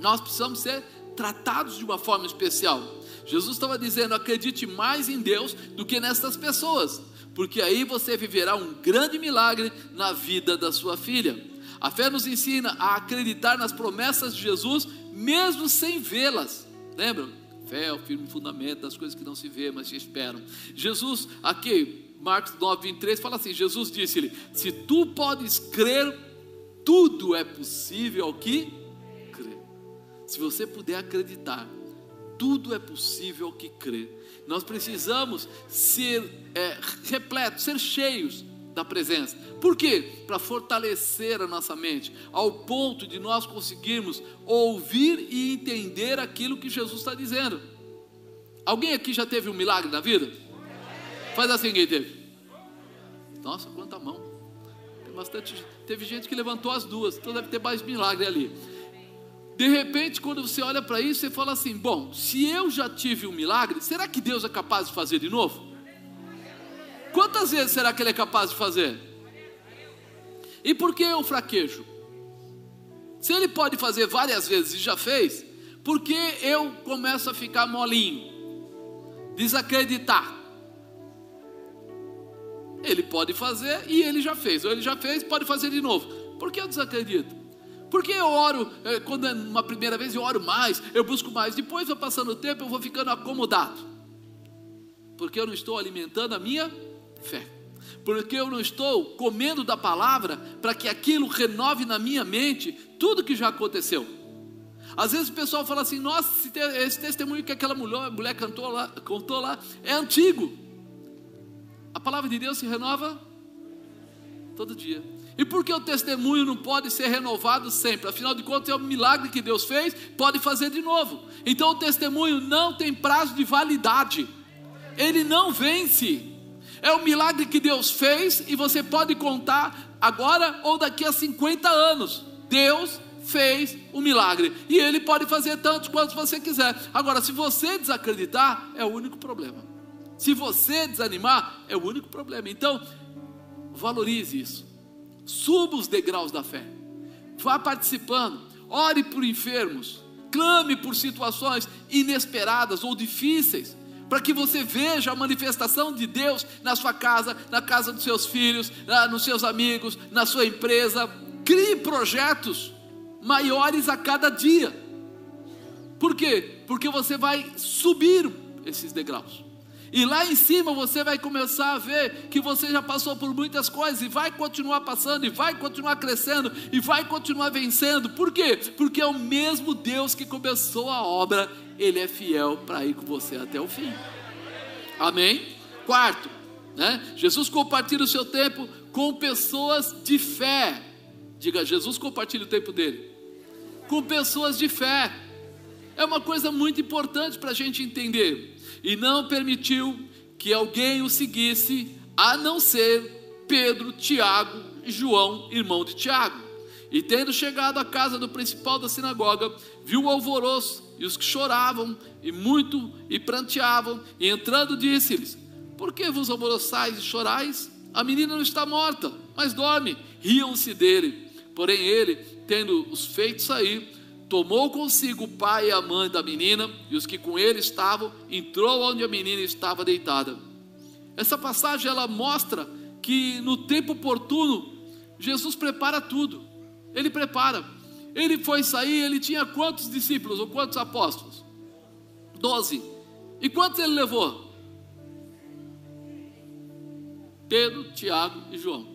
Nós precisamos ser tratados de uma forma especial. Jesus estava dizendo: acredite mais em Deus do que nessas pessoas, porque aí você viverá um grande milagre na vida da sua filha. A fé nos ensina a acreditar nas promessas de Jesus, mesmo sem vê-las. Lembram? Fé é o firme fundamento das coisas que não se vê, mas se esperam. Jesus, aqui, Marcos 9, 23, fala assim: Jesus disse-lhe: Se tu podes crer, tudo é possível ao que crê. Se você puder acreditar, tudo é possível que crê. Nós precisamos ser é, repletos, ser cheios da presença. Por quê? Para fortalecer a nossa mente, ao ponto de nós conseguirmos ouvir e entender aquilo que Jesus está dizendo. Alguém aqui já teve um milagre na vida? Faz assim, quem teve? Nossa, quanta mão. Tem bastante. Teve gente que levantou as duas, então deve ter mais milagre ali. De repente, quando você olha para isso, você fala assim: bom, se eu já tive um milagre, será que Deus é capaz de fazer de novo? Quantas vezes será que Ele é capaz de fazer? E por que eu fraquejo? Se Ele pode fazer várias vezes e já fez, por que eu começo a ficar molinho? Desacreditar. Ele pode fazer e ele já fez, ou ele já fez, pode fazer de novo. Por que eu desacredito? Porque eu oro, eh, quando é uma primeira vez eu oro mais, eu busco mais, depois vai passando o tempo, eu vou ficando acomodado. Porque eu não estou alimentando a minha fé. Porque eu não estou comendo da palavra para que aquilo renove na minha mente tudo que já aconteceu. Às vezes o pessoal fala assim: nossa, esse testemunho que aquela mulher, mulher cantou lá, contou lá é antigo. A palavra de Deus se renova todo dia. E por que o testemunho não pode ser renovado sempre? Afinal de contas, é um milagre que Deus fez, pode fazer de novo. Então o testemunho não tem prazo de validade, ele não vence. É um milagre que Deus fez e você pode contar agora ou daqui a 50 anos. Deus fez o um milagre e Ele pode fazer tantos quantos você quiser. Agora, se você desacreditar, é o único problema. Se você desanimar, é o único problema. Então, valorize isso. Suba os degraus da fé. Vá participando. Ore por enfermos. Clame por situações inesperadas ou difíceis para que você veja a manifestação de Deus na sua casa, na casa dos seus filhos, nos seus amigos, na sua empresa. Crie projetos maiores a cada dia. Por quê? Porque você vai subir esses degraus. E lá em cima você vai começar a ver que você já passou por muitas coisas e vai continuar passando, e vai continuar crescendo, e vai continuar vencendo. Por quê? Porque é o mesmo Deus que começou a obra, Ele é fiel para ir com você até o fim. Amém? Quarto, né? Jesus compartilha o seu tempo com pessoas de fé. Diga, Jesus compartilha o tempo dele com pessoas de fé. É uma coisa muito importante para a gente entender e não permitiu que alguém o seguisse, a não ser Pedro, Tiago João, irmão de Tiago. E tendo chegado à casa do principal da sinagoga, viu o alvoroço e os que choravam e muito e pranteavam, e entrando disse-lhes: Por que vos alvoroçais e chorais? A menina não está morta, mas dorme. Riam-se dele. Porém ele, tendo os feito sair, tomou consigo o pai e a mãe da menina e os que com ele estavam, entrou onde a menina estava deitada. Essa passagem ela mostra que no tempo oportuno Jesus prepara tudo. Ele prepara. Ele foi sair, ele tinha quantos discípulos ou quantos apóstolos? Doze. E quantos ele levou? Pedro, Tiago e João.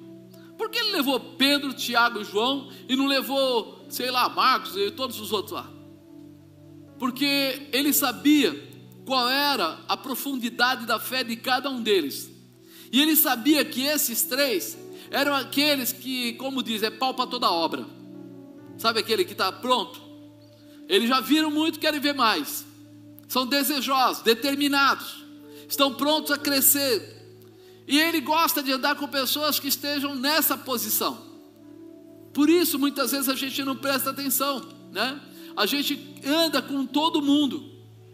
Por que ele levou Pedro, Tiago e João e não levou sei lá, Marcos e todos os outros lá. Porque ele sabia qual era a profundidade da fé de cada um deles. E ele sabia que esses três eram aqueles que, como diz, é pau para toda obra. Sabe aquele que está pronto? Eles já viram muito, querem ver mais. São desejosos, determinados, estão prontos a crescer. E ele gosta de andar com pessoas que estejam nessa posição. Por isso, muitas vezes a gente não presta atenção, né? A gente anda com todo mundo,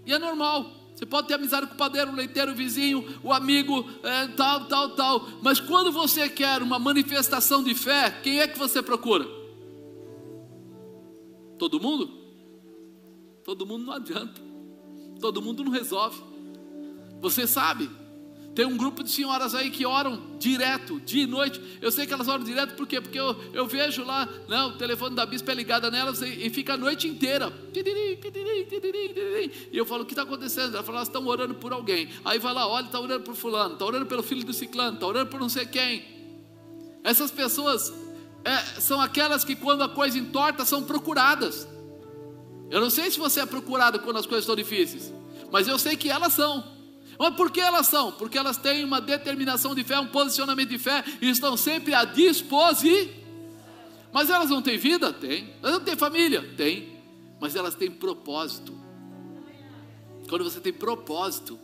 e é normal. Você pode ter amizade com o padeiro, o leiteiro, o vizinho, o amigo, é, tal, tal, tal. Mas quando você quer uma manifestação de fé, quem é que você procura? Todo mundo? Todo mundo não adianta. Todo mundo não resolve. Você sabe, tem um grupo de senhoras aí que oram direto, dia e noite. Eu sei que elas oram direto, por quê? Porque eu, eu vejo lá, né, o telefone da bispa é ligado nelas e, e fica a noite inteira. E eu falo, o que está acontecendo? Ela fala, elas estão orando por alguém. Aí vai lá, olha, está orando por fulano, está orando pelo filho do ciclano, está orando por não sei quem. Essas pessoas é, são aquelas que quando a coisa entorta são procuradas. Eu não sei se você é procurado quando as coisas estão difíceis, mas eu sei que elas são. Mas por que elas são? Porque elas têm uma determinação de fé, um posicionamento de fé e estão sempre à disposição. Mas elas não têm vida? Tem. Elas não têm família? Tem. Mas elas têm propósito. Quando você tem propósito,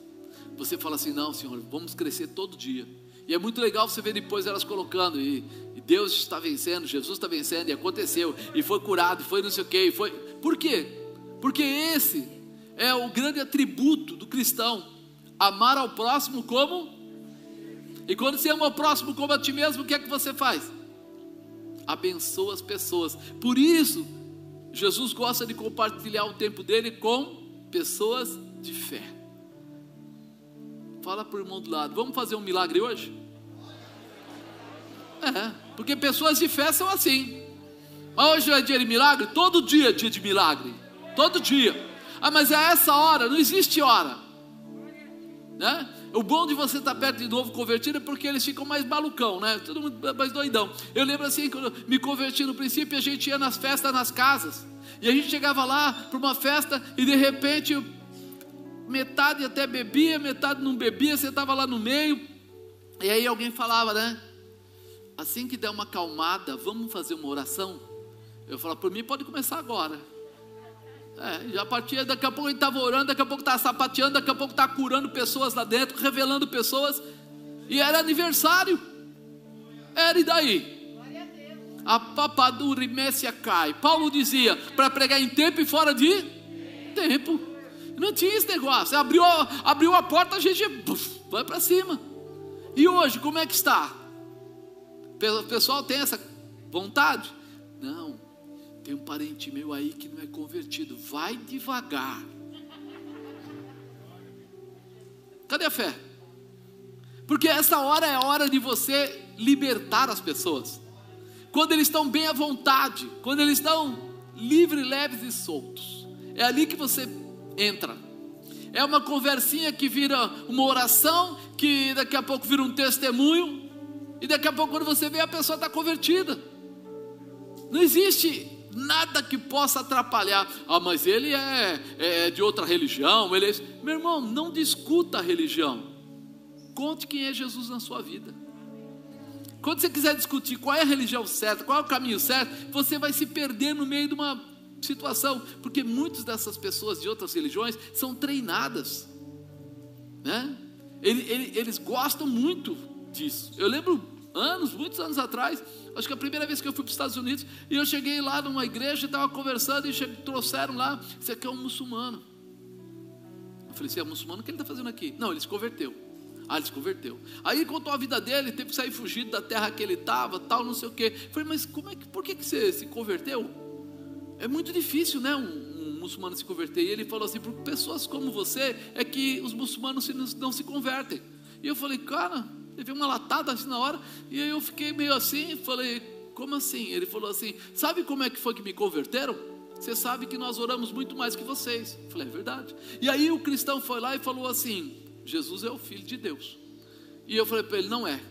você fala assim: não, Senhor, vamos crescer todo dia. E é muito legal você ver depois elas colocando, e, e Deus está vencendo, Jesus está vencendo, e aconteceu, e foi curado, e foi não sei o quê, e foi. Por quê? Porque esse é o grande atributo do cristão amar ao próximo como. E quando você ama o próximo como a ti mesmo, o que é que você faz? Abençoa as pessoas. Por isso, Jesus gosta de compartilhar o tempo dele com pessoas de fé. Fala para o irmão do lado, vamos fazer um milagre hoje? É, porque pessoas de fé são assim. Hoje é dia de milagre? Todo dia é dia de milagre. Todo dia. Ah, mas é essa hora, não existe hora. Né? O bom de você estar perto de novo convertido é porque eles ficam mais malucão, né? Todo mundo mais doidão. Eu lembro assim, quando eu me converti no princípio, a gente ia nas festas nas casas. E a gente chegava lá para uma festa e de repente metade até bebia, metade não bebia, você estava lá no meio. E aí alguém falava, né? Assim que der uma calmada, vamos fazer uma oração? Eu falava, por mim pode começar agora. É, já partia, daqui a pouco ele estava orando, daqui a pouco estava sapateando, daqui a pouco estava curando pessoas lá dentro, revelando pessoas. E era aniversário. Era e daí? A papadura Messia cai. Paulo dizia para pregar em tempo e fora de tempo. Não tinha esse negócio. Abriu, abriu a porta, a gente buf, vai para cima. E hoje, como é que está? O pessoal tem essa vontade? Tem um parente meu aí que não é convertido. Vai devagar. Cadê a fé? Porque essa hora é a hora de você libertar as pessoas. Quando eles estão bem à vontade, quando eles estão livres, leves e soltos. É ali que você entra. É uma conversinha que vira uma oração, que daqui a pouco vira um testemunho, e daqui a pouco, quando você vê, a pessoa está convertida. Não existe nada que possa atrapalhar. Ah, mas ele é, é de outra religião. Ele é... Meu irmão, não discuta a religião. Conte quem é Jesus na sua vida. Quando você quiser discutir qual é a religião certa, qual é o caminho certo, você vai se perder no meio de uma situação, porque muitas dessas pessoas de outras religiões são treinadas, né? Eles, eles gostam muito disso. Eu lembro anos, muitos anos atrás, acho que a primeira vez que eu fui para os Estados Unidos, e eu cheguei lá numa igreja, estava conversando, e trouxeram lá, você aqui é um muçulmano. Eu falei, você é muçulmano, o que ele está fazendo aqui? Não, ele se converteu. Ah, ele se converteu. Aí contou a vida dele, teve que sair fugido da terra que ele estava, tal, não sei o quê. Eu falei, mas como é que, por que, que você se converteu? É muito difícil, né? Um, um muçulmano se converter. E ele falou assim: por pessoas como você é que os muçulmanos não se convertem. E eu falei, cara, Teve uma latada assim na hora, e aí eu fiquei meio assim, falei, como assim? Ele falou assim: sabe como é que foi que me converteram? Você sabe que nós oramos muito mais que vocês. Eu falei, é verdade. E aí o cristão foi lá e falou assim: Jesus é o filho de Deus. E eu falei para ele, não é.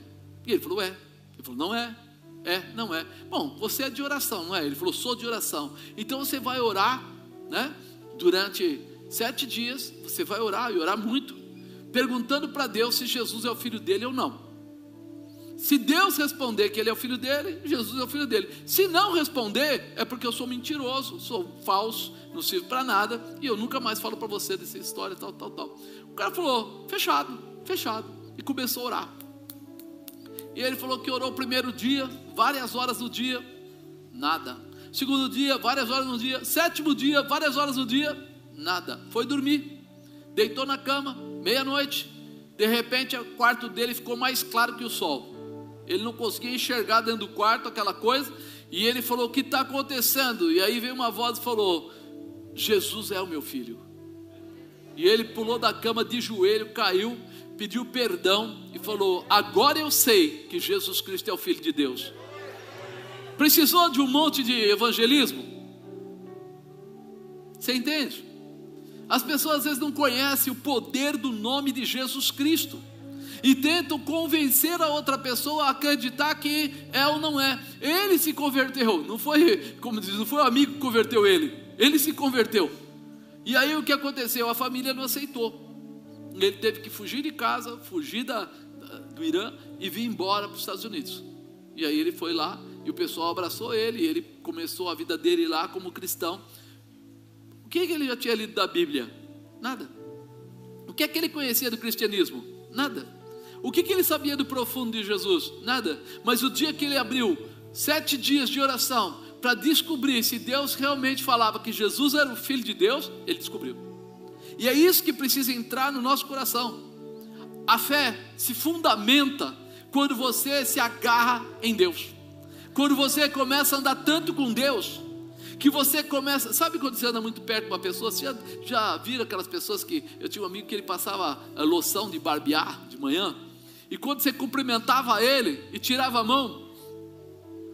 E ele falou, é. Ele falou, não é. É, não é. Bom, você é de oração, não é? Ele falou, sou de oração. Então você vai orar, né? Durante sete dias, você vai orar e orar muito perguntando para Deus se Jesus é o filho dele ou não. Se Deus responder que ele é o filho dele, Jesus é o filho dele. Se não responder, é porque eu sou mentiroso, sou falso, não sirvo para nada e eu nunca mais falo para você dessa história, tal, tal, tal. O cara falou: fechado, fechado, e começou a orar. E ele falou que orou o primeiro dia, várias horas no dia, nada. Segundo dia, várias horas no dia. Sétimo dia, várias horas no dia, nada. Foi dormir, deitou na cama, meia-noite. De repente, o quarto dele ficou mais claro que o sol. Ele não conseguia enxergar dentro do quarto aquela coisa. E ele falou: O que está acontecendo? E aí veio uma voz e falou: Jesus é o meu filho. E ele pulou da cama de joelho, caiu, pediu perdão e falou: Agora eu sei que Jesus Cristo é o Filho de Deus. Precisou de um monte de evangelismo? Você entende? As pessoas às vezes não conhecem o poder do nome de Jesus Cristo e tentam convencer a outra pessoa a acreditar que é ou não é. Ele se converteu, não foi, como diz, não foi o amigo que converteu ele, ele se converteu. E aí o que aconteceu? A família não aceitou. Ele teve que fugir de casa, fugir da, do Irã e vir embora para os Estados Unidos. E aí ele foi lá e o pessoal abraçou ele, e ele começou a vida dele lá como cristão. Que, que ele já tinha lido da Bíblia? Nada. O que é que ele conhecia do cristianismo? Nada. O que, que ele sabia do profundo de Jesus? Nada. Mas o dia que ele abriu sete dias de oração para descobrir se Deus realmente falava que Jesus era o Filho de Deus, ele descobriu. E é isso que precisa entrar no nosso coração. A fé se fundamenta quando você se agarra em Deus. Quando você começa a andar tanto com Deus, que você começa. Sabe quando você anda muito perto de uma pessoa? Você já, já viram aquelas pessoas que. Eu tinha um amigo que ele passava loção de barbear de manhã. E quando você cumprimentava ele e tirava a mão,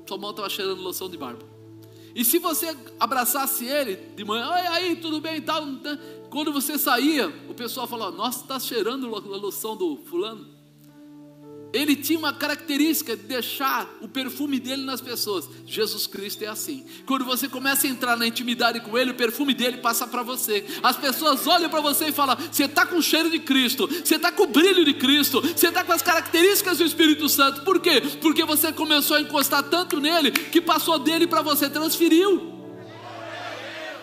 sua mão estava cheirando loção de barba. E se você abraçasse ele de manhã, oi aí, tudo bem e tal, quando você saía, o pessoal falava, nossa, está cheirando a loção do fulano. Ele tinha uma característica de deixar o perfume dele nas pessoas. Jesus Cristo é assim. Quando você começa a entrar na intimidade com Ele, o perfume dele passa para você. As pessoas olham para você e falam: Você está com o cheiro de Cristo, você está com o brilho de Cristo, você está com as características do Espírito Santo. Por quê? Porque você começou a encostar tanto nele que passou dele para você, transferiu.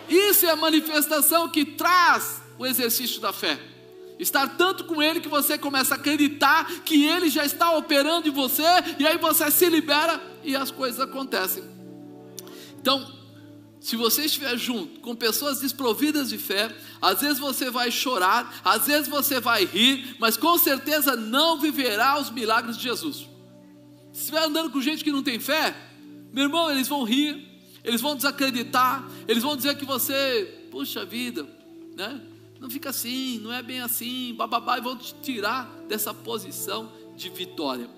Isso é a manifestação que traz o exercício da fé. Estar tanto com Ele que você começa a acreditar que Ele já está operando em você, e aí você se libera e as coisas acontecem. Então, se você estiver junto com pessoas desprovidas de fé, às vezes você vai chorar, às vezes você vai rir, mas com certeza não viverá os milagres de Jesus. Se estiver andando com gente que não tem fé, meu irmão, eles vão rir, eles vão desacreditar, eles vão dizer que você, puxa vida, né? Não fica assim, não é bem assim, bababá, e vão te tirar dessa posição de vitória.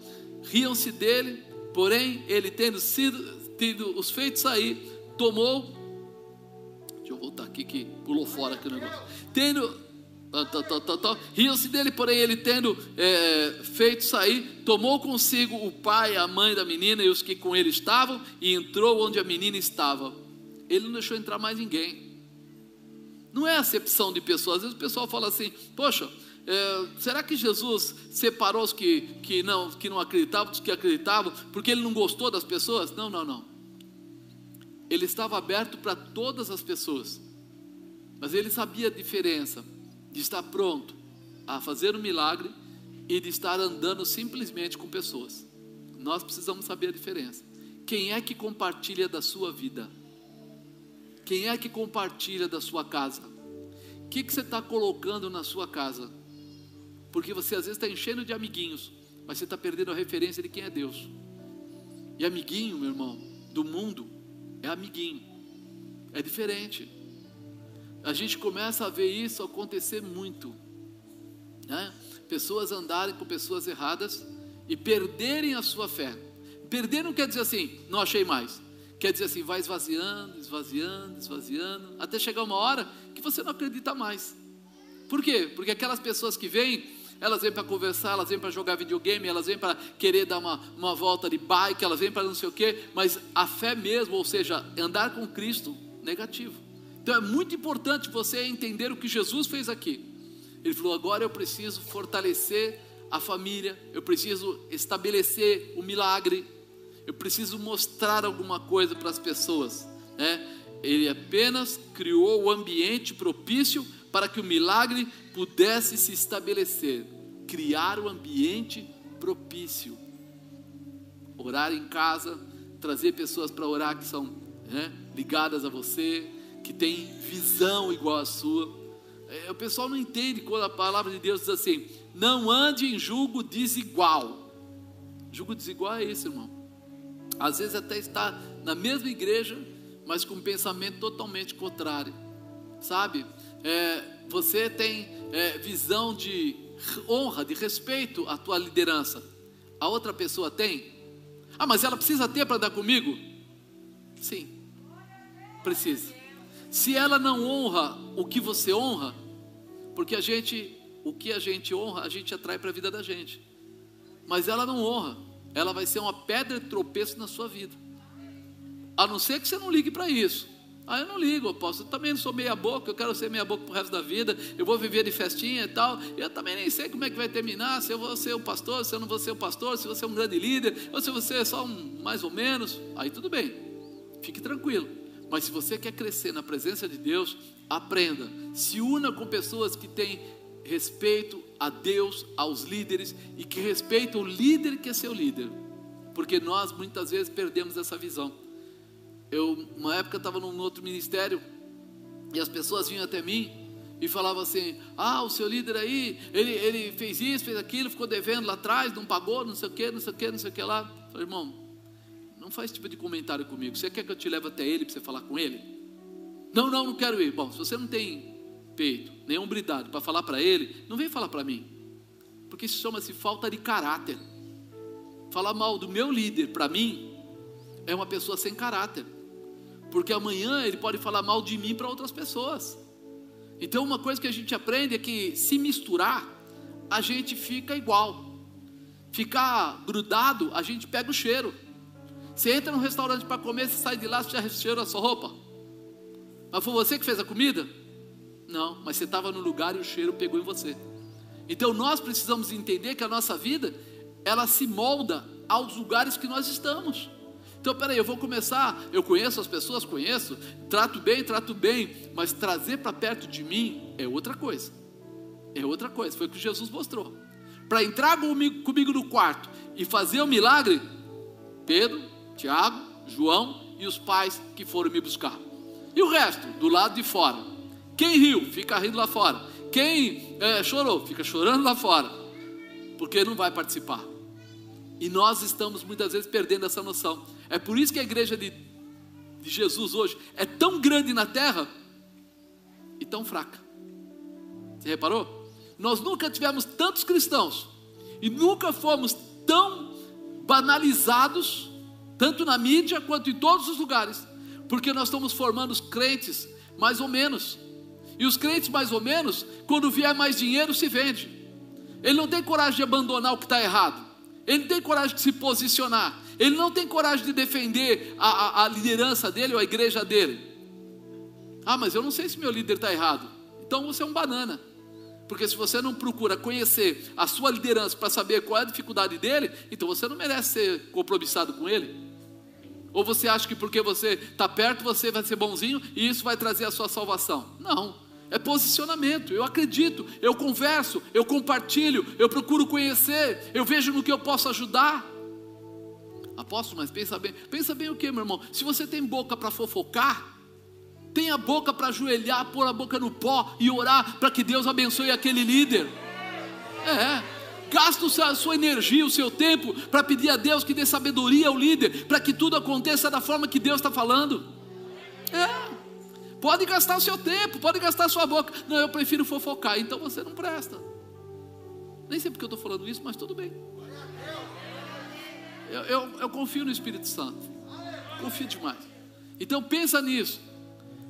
Riam-se dele, porém, ele tendo sido, tendo os feitos aí, tomou. Deixa eu voltar aqui que pulou fora aqui o negócio. Tendo. Riam-se dele, porém, ele tendo é, feito sair, tomou consigo o pai, a mãe da menina e os que com ele estavam, e entrou onde a menina estava. Ele não deixou entrar mais ninguém. Não é acepção de pessoas. Às vezes o pessoal fala assim: Poxa, é, será que Jesus separou os que, que, não, que não acreditavam dos que acreditavam porque ele não gostou das pessoas? Não, não, não. Ele estava aberto para todas as pessoas, mas ele sabia a diferença de estar pronto a fazer um milagre e de estar andando simplesmente com pessoas. Nós precisamos saber a diferença. Quem é que compartilha da sua vida? Quem é que compartilha da sua casa? O que, que você está colocando na sua casa? Porque você às vezes está enchendo de amiguinhos, mas você está perdendo a referência de quem é Deus. E amiguinho, meu irmão, do mundo, é amiguinho, é diferente. A gente começa a ver isso acontecer muito, né? Pessoas andarem com pessoas erradas e perderem a sua fé. Perder não quer dizer assim, não achei mais. Quer dizer assim, vai esvaziando, esvaziando, esvaziando, até chegar uma hora que você não acredita mais. Por quê? Porque aquelas pessoas que vêm, elas vêm para conversar, elas vêm para jogar videogame, elas vêm para querer dar uma, uma volta de bike, elas vêm para não sei o quê, mas a fé mesmo, ou seja, andar com Cristo, negativo. Então é muito importante você entender o que Jesus fez aqui. Ele falou: agora eu preciso fortalecer a família, eu preciso estabelecer o milagre, eu preciso mostrar alguma coisa para as pessoas. Né? Ele apenas criou o ambiente propício para que o milagre pudesse se estabelecer. Criar o ambiente propício. orar em casa, trazer pessoas para orar que são né, ligadas a você, que têm visão igual à sua. É, o pessoal não entende quando a palavra de Deus diz assim: não ande em julgo desigual. Julgo desigual é isso, irmão. Às vezes até está na mesma igreja, mas com um pensamento totalmente contrário, sabe? É, você tem é, visão de honra, de respeito à tua liderança. A outra pessoa tem? Ah, mas ela precisa ter para dar comigo? Sim, precisa. Se ela não honra o que você honra, porque a gente, o que a gente honra, a gente atrai para a vida da gente. Mas ela não honra, ela vai ser uma pedra de tropeço na sua vida. A não ser que você não ligue para isso. Ah, eu não ligo, apóstolo. Eu também não sou meia boca, eu quero ser meia boca pro resto da vida. Eu vou viver de festinha e tal. Eu também nem sei como é que vai terminar, se eu vou ser o pastor, se eu não vou ser o pastor, se você é um grande líder, ou se você é só um mais ou menos. Aí tudo bem. Fique tranquilo. Mas se você quer crescer na presença de Deus, aprenda. Se una com pessoas que têm respeito a Deus, aos líderes e que respeitam o líder que é seu líder. Porque nós muitas vezes perdemos essa visão. Eu, uma época, estava num outro ministério e as pessoas vinham até mim e falavam assim: Ah, o seu líder aí, ele, ele fez isso, fez aquilo, ficou devendo lá atrás, não pagou, não sei o que, não sei o que, não sei o que lá. Eu falei, irmão, não faz tipo de comentário comigo. Você quer que eu te leve até ele para você falar com ele? Não, não, não quero ir. Bom, se você não tem peito, nem hombridade para falar para ele, não vem falar para mim. Porque isso chama-se falta de caráter. Falar mal do meu líder para mim é uma pessoa sem caráter porque amanhã ele pode falar mal de mim para outras pessoas. Então, uma coisa que a gente aprende é que se misturar, a gente fica igual. Ficar grudado, a gente pega o cheiro. Você entra num restaurante para comer, você sai de lá, você já cheira a sua roupa. Mas foi você que fez a comida? Não, mas você estava no lugar e o cheiro pegou em você. Então nós precisamos entender que a nossa vida, ela se molda aos lugares que nós estamos. Então, peraí, eu vou começar. Eu conheço as pessoas, conheço, trato bem, trato bem, mas trazer para perto de mim é outra coisa. É outra coisa. Foi o que Jesus mostrou. Para entrar comigo, comigo no quarto e fazer o um milagre, Pedro, Tiago, João e os pais que foram me buscar. E o resto, do lado de fora. Quem riu, fica rindo lá fora. Quem é, chorou, fica chorando lá fora. Porque não vai participar. E nós estamos muitas vezes perdendo essa noção. É por isso que a igreja de, de Jesus hoje é tão grande na terra e tão fraca. Você reparou? Nós nunca tivemos tantos cristãos e nunca fomos tão banalizados, tanto na mídia quanto em todos os lugares, porque nós estamos formando os crentes mais ou menos. E os crentes mais ou menos, quando vier mais dinheiro, se vende. Ele não tem coragem de abandonar o que está errado. Ele não tem coragem de se posicionar. Ele não tem coragem de defender a, a, a liderança dele ou a igreja dele. Ah, mas eu não sei se meu líder está errado. Então você é um banana. Porque se você não procura conhecer a sua liderança para saber qual é a dificuldade dele, então você não merece ser compromissado com ele. Ou você acha que porque você está perto você vai ser bonzinho e isso vai trazer a sua salvação? Não. É posicionamento. Eu acredito, eu converso, eu compartilho, eu procuro conhecer, eu vejo no que eu posso ajudar. Apóstolo, mas pensa bem. Pensa bem o que, meu irmão? Se você tem boca para fofocar, tenha boca para ajoelhar, pôr a boca no pó e orar para que Deus abençoe aquele líder. É. Gasta a sua energia, o seu tempo para pedir a Deus que dê sabedoria ao líder, para que tudo aconteça da forma que Deus está falando. Pode gastar o seu tempo, pode gastar a sua boca. Não, eu prefiro fofocar, então você não presta. Nem sei porque eu estou falando isso, mas tudo bem. Eu, eu, eu confio no Espírito Santo. Confio demais. Então pensa nisso.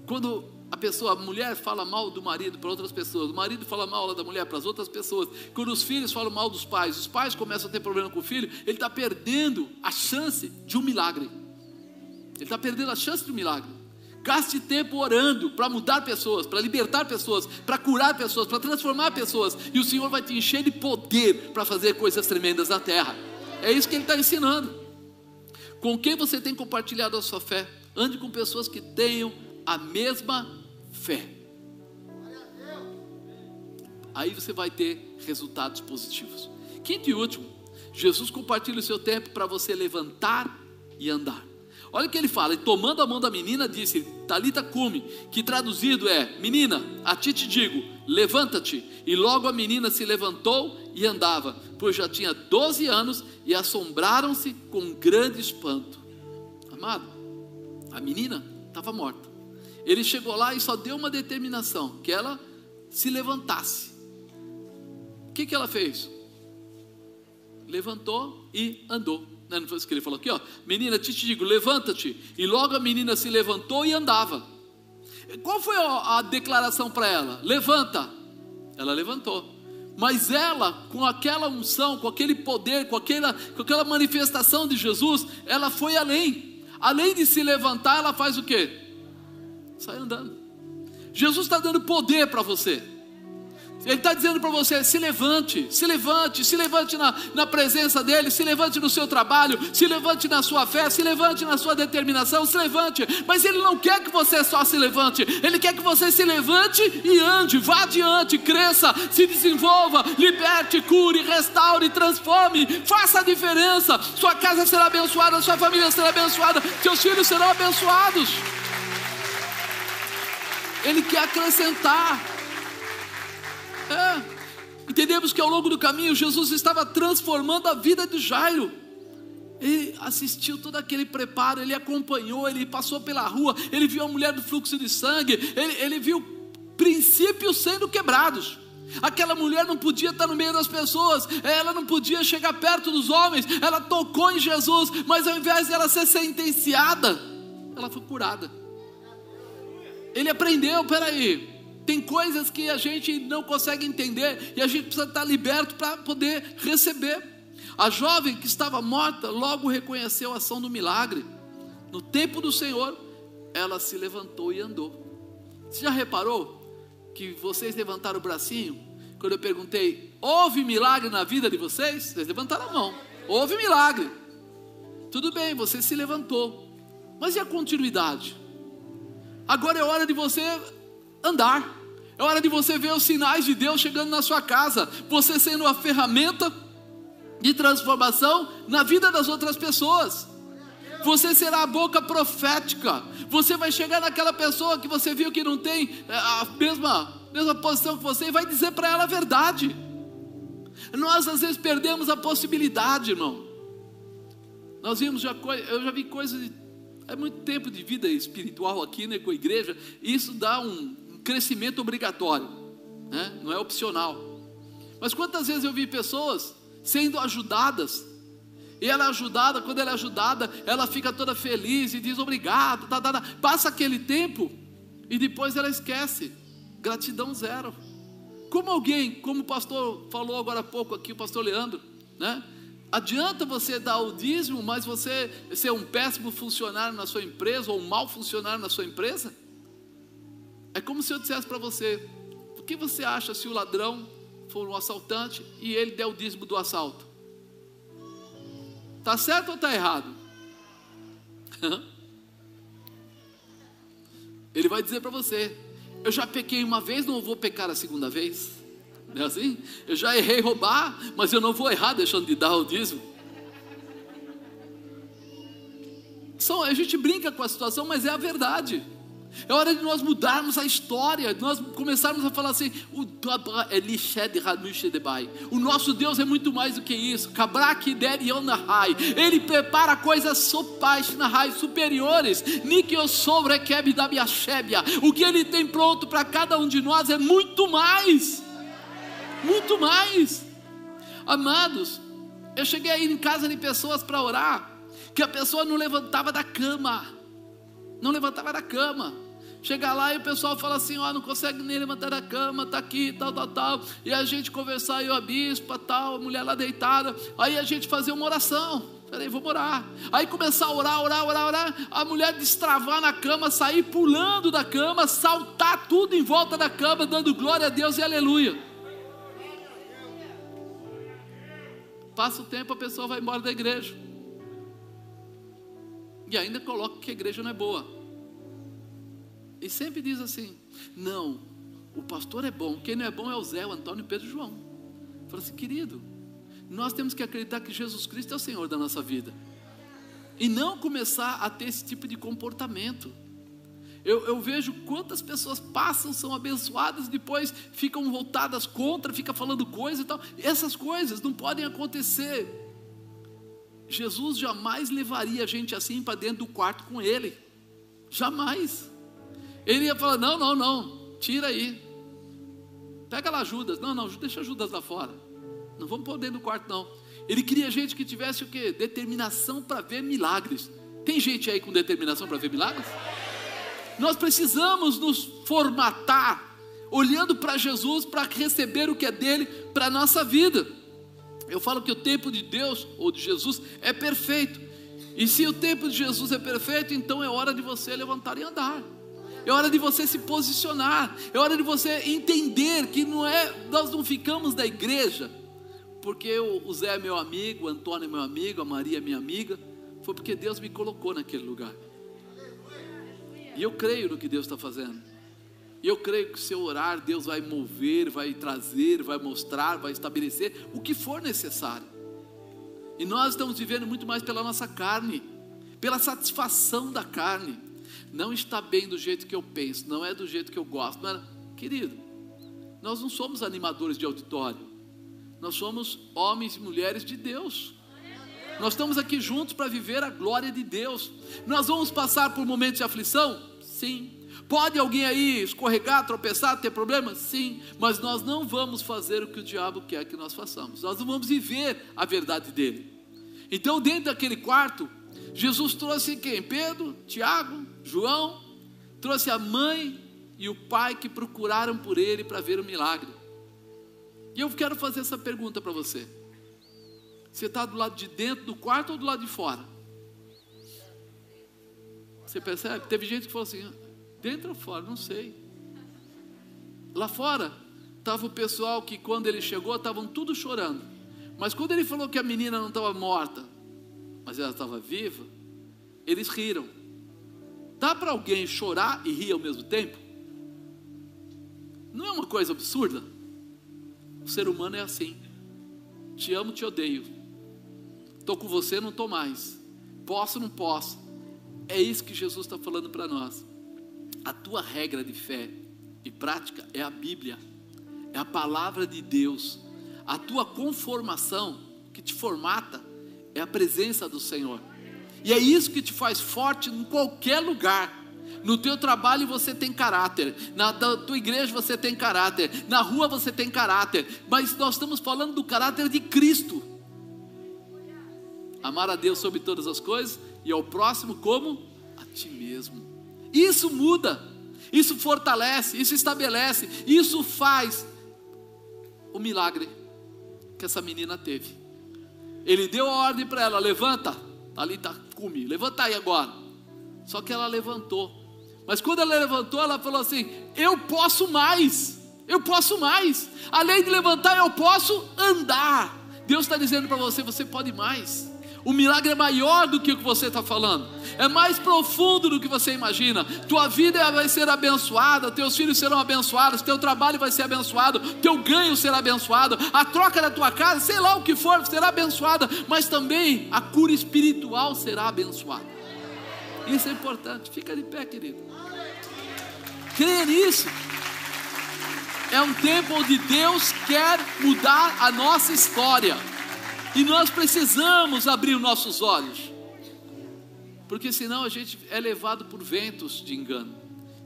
Quando a pessoa, a mulher fala mal do marido para outras pessoas, o marido fala mal da mulher para as outras pessoas, quando os filhos falam mal dos pais, os pais começam a ter problema com o filho, ele está perdendo a chance de um milagre. Ele está perdendo a chance de um milagre. Gaste tempo orando para mudar pessoas, para libertar pessoas, para curar pessoas, para transformar pessoas, e o Senhor vai te encher de poder para fazer coisas tremendas na terra. É isso que ele está ensinando. Com quem você tem compartilhado a sua fé? Ande com pessoas que tenham a mesma fé. Aí você vai ter resultados positivos. Quinto e último, Jesus compartilha o seu tempo para você levantar e andar. Olha o que ele fala, e tomando a mão da menina, disse: Talita cume, que traduzido é: Menina, a ti te digo, levanta-te. E logo a menina se levantou e andava, pois já tinha 12 anos e assombraram-se com grande espanto. Amado, a menina estava morta. Ele chegou lá e só deu uma determinação: que ela se levantasse. O que, que ela fez? Levantou e andou. Não foi isso que ele falou aqui, ó. Menina, te, te digo, levanta-te. E logo a menina se levantou e andava. Qual foi a, a declaração para ela? Levanta. Ela levantou. Mas ela, com aquela unção, com aquele poder, com aquela, com aquela manifestação de Jesus, ela foi além. Além de se levantar, ela faz o quê? Sai andando. Jesus está dando poder para você. Ele está dizendo para você: se levante, se levante, se levante na, na presença dEle, se levante no seu trabalho, se levante na sua fé, se levante na sua determinação, se levante. Mas Ele não quer que você só se levante, Ele quer que você se levante e ande, vá adiante, cresça, se desenvolva, liberte, cure, restaure, transforme, faça a diferença. Sua casa será abençoada, sua família será abençoada, seus filhos serão abençoados. Ele quer acrescentar. É. Entendemos que ao longo do caminho Jesus estava transformando a vida de Jairo. Ele assistiu todo aquele preparo, ele acompanhou, ele passou pela rua, ele viu a mulher do fluxo de sangue, ele, ele viu princípios sendo quebrados. Aquela mulher não podia estar no meio das pessoas, ela não podia chegar perto dos homens, ela tocou em Jesus, mas ao invés de ela ser sentenciada, ela foi curada. Ele aprendeu, peraí, tem coisas que a gente não consegue entender e a gente precisa estar liberto para poder receber. A jovem que estava morta logo reconheceu a ação do milagre. No tempo do Senhor, ela se levantou e andou. Você já reparou que vocês levantaram o bracinho? Quando eu perguntei, houve milagre na vida de vocês? Vocês levantaram a mão. Houve milagre. Tudo bem, você se levantou. Mas e a continuidade? Agora é hora de você andar. É hora de você ver os sinais de Deus chegando na sua casa, você sendo a ferramenta de transformação na vida das outras pessoas. Você será a boca profética. Você vai chegar naquela pessoa que você viu que não tem é, a mesma, mesma posição que você e vai dizer para ela a verdade. Nós às vezes perdemos a possibilidade, irmão. Nós vimos já eu já vi coisas de é muito tempo de vida espiritual aqui né, com a igreja, e isso dá um, crescimento obrigatório, né? não é opcional. Mas quantas vezes eu vi pessoas sendo ajudadas, e ela é ajudada, quando ela é ajudada, ela fica toda feliz e diz obrigado, tá, tá, tá. passa aquele tempo e depois ela esquece, gratidão zero. Como alguém, como o pastor falou agora há pouco aqui, o pastor Leandro, né? Adianta você dar o dízimo, mas você ser um péssimo funcionário na sua empresa ou um mau funcionário na sua empresa? É como se eu dissesse para você: o que você acha se o ladrão for um assaltante e ele der o dízimo do assalto? Tá certo ou tá errado? (laughs) Ele vai dizer para você: eu já pequei uma vez, não vou pecar a segunda vez. Não é assim? Eu já errei roubar, mas eu não vou errar deixando de dar o dízimo. Só, a gente brinca com a situação, mas é a verdade. É hora de nós mudarmos a história, de nós começarmos a falar assim: o nosso Deus é muito mais do que isso. Ele prepara coisas superiores. O que ele tem pronto para cada um de nós é muito mais. Muito mais. Amados, eu cheguei aí em casa de pessoas para orar, que a pessoa não levantava da cama. Não levantava da cama. Chega lá e o pessoal fala assim: ó, oh, não consegue nem levantar da cama, tá aqui, tal, tal, tal. E a gente conversar, eu, a bispa, tal, a mulher lá deitada. Aí a gente fazer uma oração. Peraí, vou orar. Aí começar a orar, orar, orar, orar. A mulher destravar na cama, sair pulando da cama, saltar tudo em volta da cama, dando glória a Deus e aleluia. Passa o tempo, a pessoa vai embora da igreja. E ainda coloca que a igreja não é boa. E sempre diz assim: não, o pastor é bom, quem não é bom é o Zé, o Antônio, Pedro e João. Fala assim, querido, nós temos que acreditar que Jesus Cristo é o Senhor da nossa vida. E não começar a ter esse tipo de comportamento. Eu, eu, vejo quantas pessoas passam, são abençoadas, depois ficam voltadas contra, fica falando coisa e tal. Essas coisas não podem acontecer. Jesus jamais levaria a gente assim para dentro do quarto com ele. Jamais. Ele ia falar: não, não, não, tira aí. Pega lá Judas. Não, não, deixa Judas lá fora. Não vamos pôr dentro do quarto, não. Ele queria gente que tivesse o quê? Determinação para ver milagres. Tem gente aí com determinação para ver milagres? Nós precisamos nos formatar, olhando para Jesus, para receber o que é dele para a nossa vida. Eu falo que o tempo de Deus ou de Jesus é perfeito. E se o tempo de Jesus é perfeito, então é hora de você levantar e andar. É hora de você se posicionar. É hora de você entender que não é, nós não ficamos da igreja porque o Zé é meu amigo, o Antônio é meu amigo, a Maria é minha amiga. Foi porque Deus me colocou naquele lugar. E eu creio no que Deus está fazendo. E eu creio que se eu orar, Deus vai mover, vai trazer, vai mostrar, vai estabelecer o que for necessário. E nós estamos vivendo muito mais pela nossa carne, pela satisfação da carne. Não está bem do jeito que eu penso, não é do jeito que eu gosto. Não é... Querido, nós não somos animadores de auditório, nós somos homens e mulheres de Deus. Nós estamos aqui juntos para viver a glória de Deus. Nós vamos passar por momentos de aflição? Sim. Pode alguém aí escorregar, tropeçar, ter problema? Sim. Mas nós não vamos fazer o que o diabo quer que nós façamos. Nós não vamos viver a verdade dele. Então, dentro daquele quarto, Jesus trouxe quem? Pedro, Tiago, João, trouxe a mãe e o pai que procuraram por ele para ver o milagre. E eu quero fazer essa pergunta para você. Você está do lado de dentro do quarto ou do lado de fora? Você percebe? Teve gente que falou assim: dentro ou fora? Não sei. Lá fora, estava o pessoal que quando ele chegou, estavam tudo chorando. Mas quando ele falou que a menina não estava morta, mas ela estava viva, eles riram. Dá para alguém chorar e rir ao mesmo tempo? Não é uma coisa absurda? O ser humano é assim. Te amo, te odeio. Estou com você, não estou mais. Posso, não posso. É isso que Jesus está falando para nós. A tua regra de fé e prática é a Bíblia, é a palavra de Deus. A tua conformação que te formata é a presença do Senhor. E é isso que te faz forte em qualquer lugar. No teu trabalho você tem caráter, na tua igreja você tem caráter, na rua você tem caráter, mas nós estamos falando do caráter de Cristo. Amar a Deus sobre todas as coisas e ao próximo como a ti mesmo. Isso muda, isso fortalece, isso estabelece, isso faz o milagre que essa menina teve. Ele deu a ordem para ela: levanta, ali está cume, levanta aí agora. Só que ela levantou. Mas quando ela levantou, ela falou assim: Eu posso mais, eu posso mais. Além de levantar, eu posso andar. Deus está dizendo para você: Você pode mais. O milagre é maior do que o que você está falando, é mais profundo do que você imagina. Tua vida vai ser abençoada, teus filhos serão abençoados, teu trabalho vai ser abençoado, teu ganho será abençoado, a troca da tua casa, sei lá o que for, será abençoada, mas também a cura espiritual será abençoada. Isso é importante, fica de pé, querido. Creia nisso. É um tempo onde Deus quer mudar a nossa história. E nós precisamos abrir os nossos olhos, porque senão a gente é levado por ventos de engano,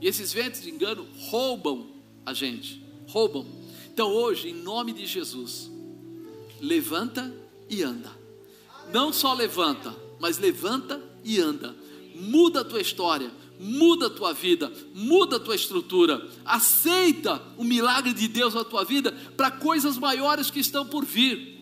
e esses ventos de engano roubam a gente, roubam. Então hoje, em nome de Jesus, levanta e anda. Não só levanta, mas levanta e anda. Muda a tua história, muda a tua vida, muda a tua estrutura. Aceita o milagre de Deus na tua vida para coisas maiores que estão por vir.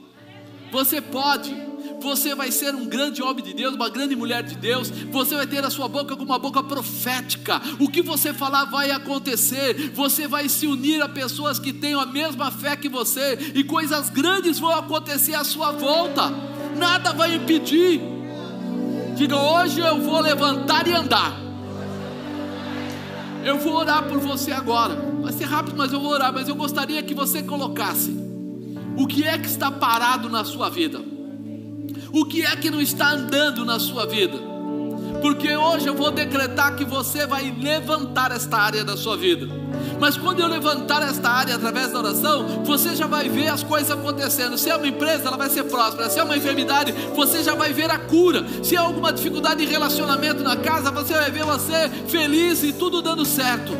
Você pode. Você vai ser um grande homem de Deus, uma grande mulher de Deus. Você vai ter a sua boca como uma boca profética. O que você falar vai acontecer. Você vai se unir a pessoas que tenham a mesma fé que você, e coisas grandes vão acontecer à sua volta. Nada vai impedir. Diga: hoje eu vou levantar e andar. Eu vou orar por você agora. Vai ser rápido, mas eu vou orar. Mas eu gostaria que você colocasse O que é que está parado na sua vida? O que é que não está andando na sua vida? Porque hoje eu vou decretar que você vai levantar esta área da sua vida. Mas quando eu levantar esta área através da oração, você já vai ver as coisas acontecendo. Se é uma empresa, ela vai ser próspera. Se é uma enfermidade, você já vai ver a cura. Se é alguma dificuldade de relacionamento na casa, você vai ver você feliz e tudo dando certo.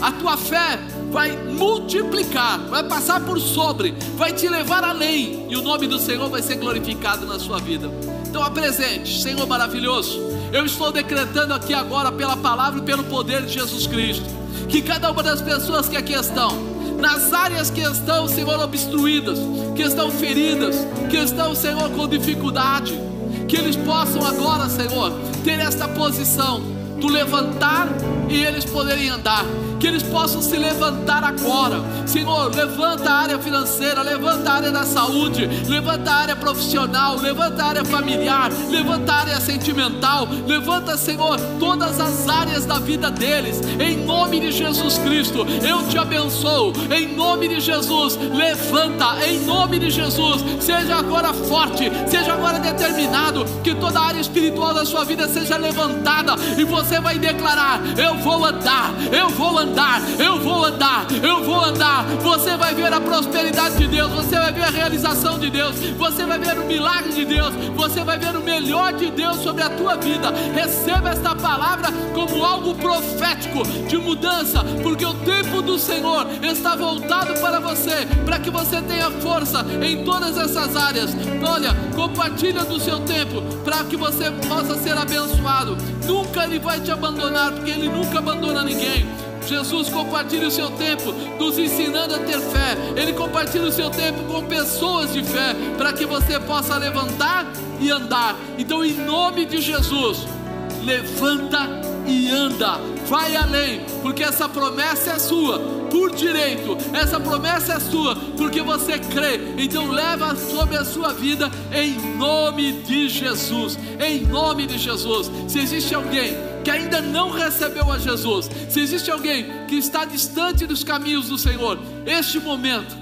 A tua fé vai multiplicar, vai passar por sobre, vai te levar além, e o nome do Senhor vai ser glorificado na sua vida. Então apresente, Senhor maravilhoso. Eu estou decretando aqui agora pela palavra e pelo poder de Jesus Cristo, que cada uma das pessoas que aqui estão, nas áreas que estão, Senhor, obstruídas, que estão feridas, que estão, Senhor, com dificuldade, que eles possam agora, Senhor, ter esta posição do levantar e eles poderem andar que eles possam se levantar agora. Senhor, levanta a área financeira, levanta a área da saúde, levanta a área profissional, levanta a área familiar, levanta a área sentimental, levanta, Senhor, todas as áreas da vida deles, em nome de Jesus Cristo. Eu te abençoo, em nome de Jesus. Levanta, em nome de Jesus. Seja agora forte, seja agora determinado, que toda a área espiritual da sua vida seja levantada e você vai declarar: Eu vou andar, eu vou andar andar, eu vou andar, eu vou andar. Você vai ver a prosperidade de Deus, você vai ver a realização de Deus, você vai ver o milagre de Deus, você vai ver o melhor de Deus sobre a tua vida. Receba esta palavra como algo profético de mudança, porque o tempo do Senhor está voltado para você, para que você tenha força em todas essas áreas. Olha, compartilha do seu tempo para que você possa ser abençoado. Nunca ele vai te abandonar, porque ele nunca abandona ninguém. Jesus compartilha o seu tempo nos ensinando a ter fé. Ele compartilha o seu tempo com pessoas de fé para que você possa levantar e andar. Então, em nome de Jesus, levanta e anda. Vai além, porque essa promessa é sua por direito. Essa promessa é sua porque você crê. Então leva sobre a sua vida em nome de Jesus. Em nome de Jesus. Se existe alguém que ainda não recebeu a Jesus, se existe alguém que está distante dos caminhos do Senhor, este momento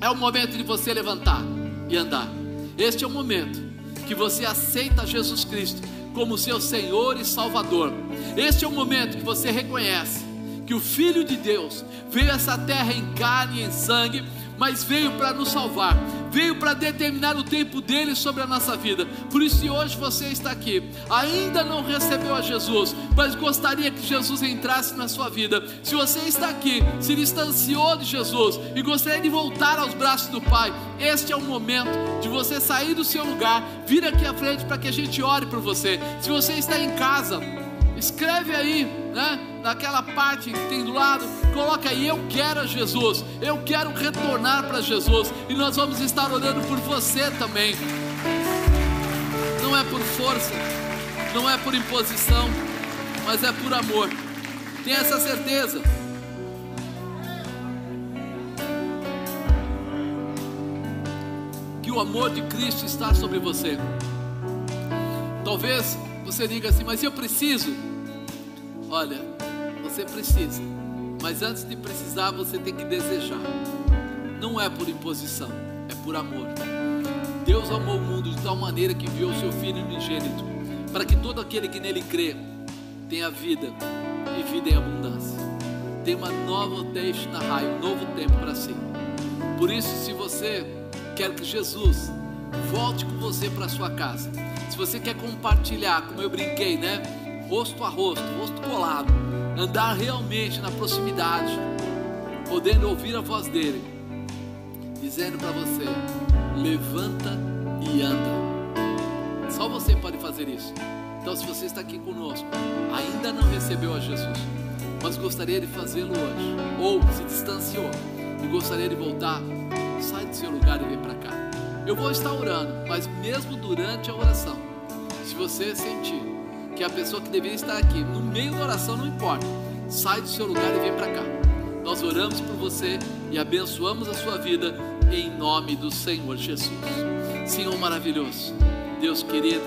é o momento de você levantar e andar. Este é o momento que você aceita Jesus Cristo como seu Senhor e Salvador. Este é o momento que você reconhece que o Filho de Deus veio a essa terra em carne e em sangue mas veio para nos salvar, veio para determinar o tempo dele sobre a nossa vida. Por isso, hoje você está aqui, ainda não recebeu a Jesus, mas gostaria que Jesus entrasse na sua vida, se você está aqui, se distanciou de Jesus e gostaria de voltar aos braços do Pai, este é o momento de você sair do seu lugar, vir aqui à frente para que a gente ore por você. Se você está em casa, escreve aí, né? Naquela parte que tem do lado, coloca aí, eu quero a Jesus, eu quero retornar para Jesus, e nós vamos estar orando por você também. Não é por força, não é por imposição, mas é por amor. Tenha essa certeza. Que o amor de Cristo está sobre você. Talvez você diga assim, mas eu preciso. Olha, você precisa. Mas antes de precisar, você tem que desejar. Não é por imposição, é por amor. Deus amou o mundo de tal maneira que enviou seu Filho unigênito, para que todo aquele que nele crê tenha vida e vida em abundância. Tem uma nova deixe na raio, um novo tempo para si. Por isso, se você quer que Jesus volte com você para sua casa, se você quer compartilhar, como eu brinquei, né? Rosto a rosto, rosto colado, andar realmente na proximidade, podendo ouvir a voz dele, dizendo para você: levanta e anda. Só você pode fazer isso. Então, se você está aqui conosco, ainda não recebeu a Jesus, mas gostaria de fazê-lo hoje, ou se distanciou e gostaria de voltar, sai do seu lugar e vem para cá. Eu vou estar orando, mas mesmo durante a oração, se você sentir que a pessoa que deveria estar aqui, no meio da oração, não importa, sai do seu lugar e vem para cá. Nós oramos por você e abençoamos a sua vida em nome do Senhor Jesus. Senhor maravilhoso, Deus querido,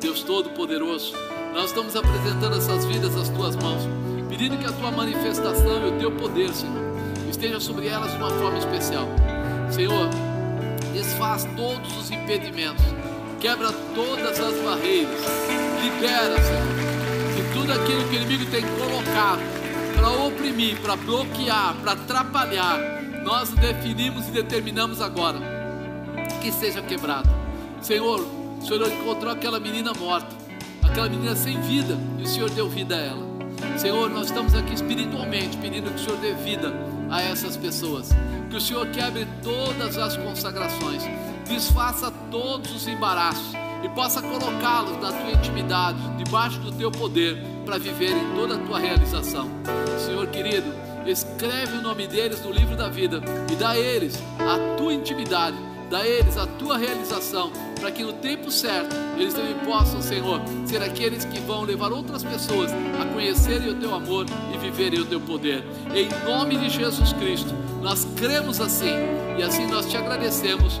Deus todo-poderoso, nós estamos apresentando essas vidas às tuas mãos, pedindo que a tua manifestação e o teu poder, Senhor, esteja sobre elas de uma forma especial. Senhor, desfaz todos os impedimentos, quebra todas as barreiras, libera, Senhor, de tudo aquilo que o inimigo tem colocado para oprimir, para bloquear, para atrapalhar. Nós definimos e determinamos agora que seja quebrado. Senhor, o Senhor encontrou aquela menina morta, aquela menina sem vida, e o Senhor deu vida a ela. Senhor, nós estamos aqui espiritualmente pedindo que o Senhor dê vida a essas pessoas. Que o Senhor quebre todas as consagrações, desfaça todos os embaraços e possa colocá-los na tua intimidade, debaixo do teu poder, para viverem toda a tua realização. Senhor querido, escreve o nome deles no livro da vida e dá a eles a tua intimidade, dá a eles a tua realização, para que no tempo certo eles também possam, Senhor, ser aqueles que vão levar outras pessoas a conhecerem o teu amor e viverem o teu poder. Em nome de Jesus Cristo, nós cremos assim e assim nós te agradecemos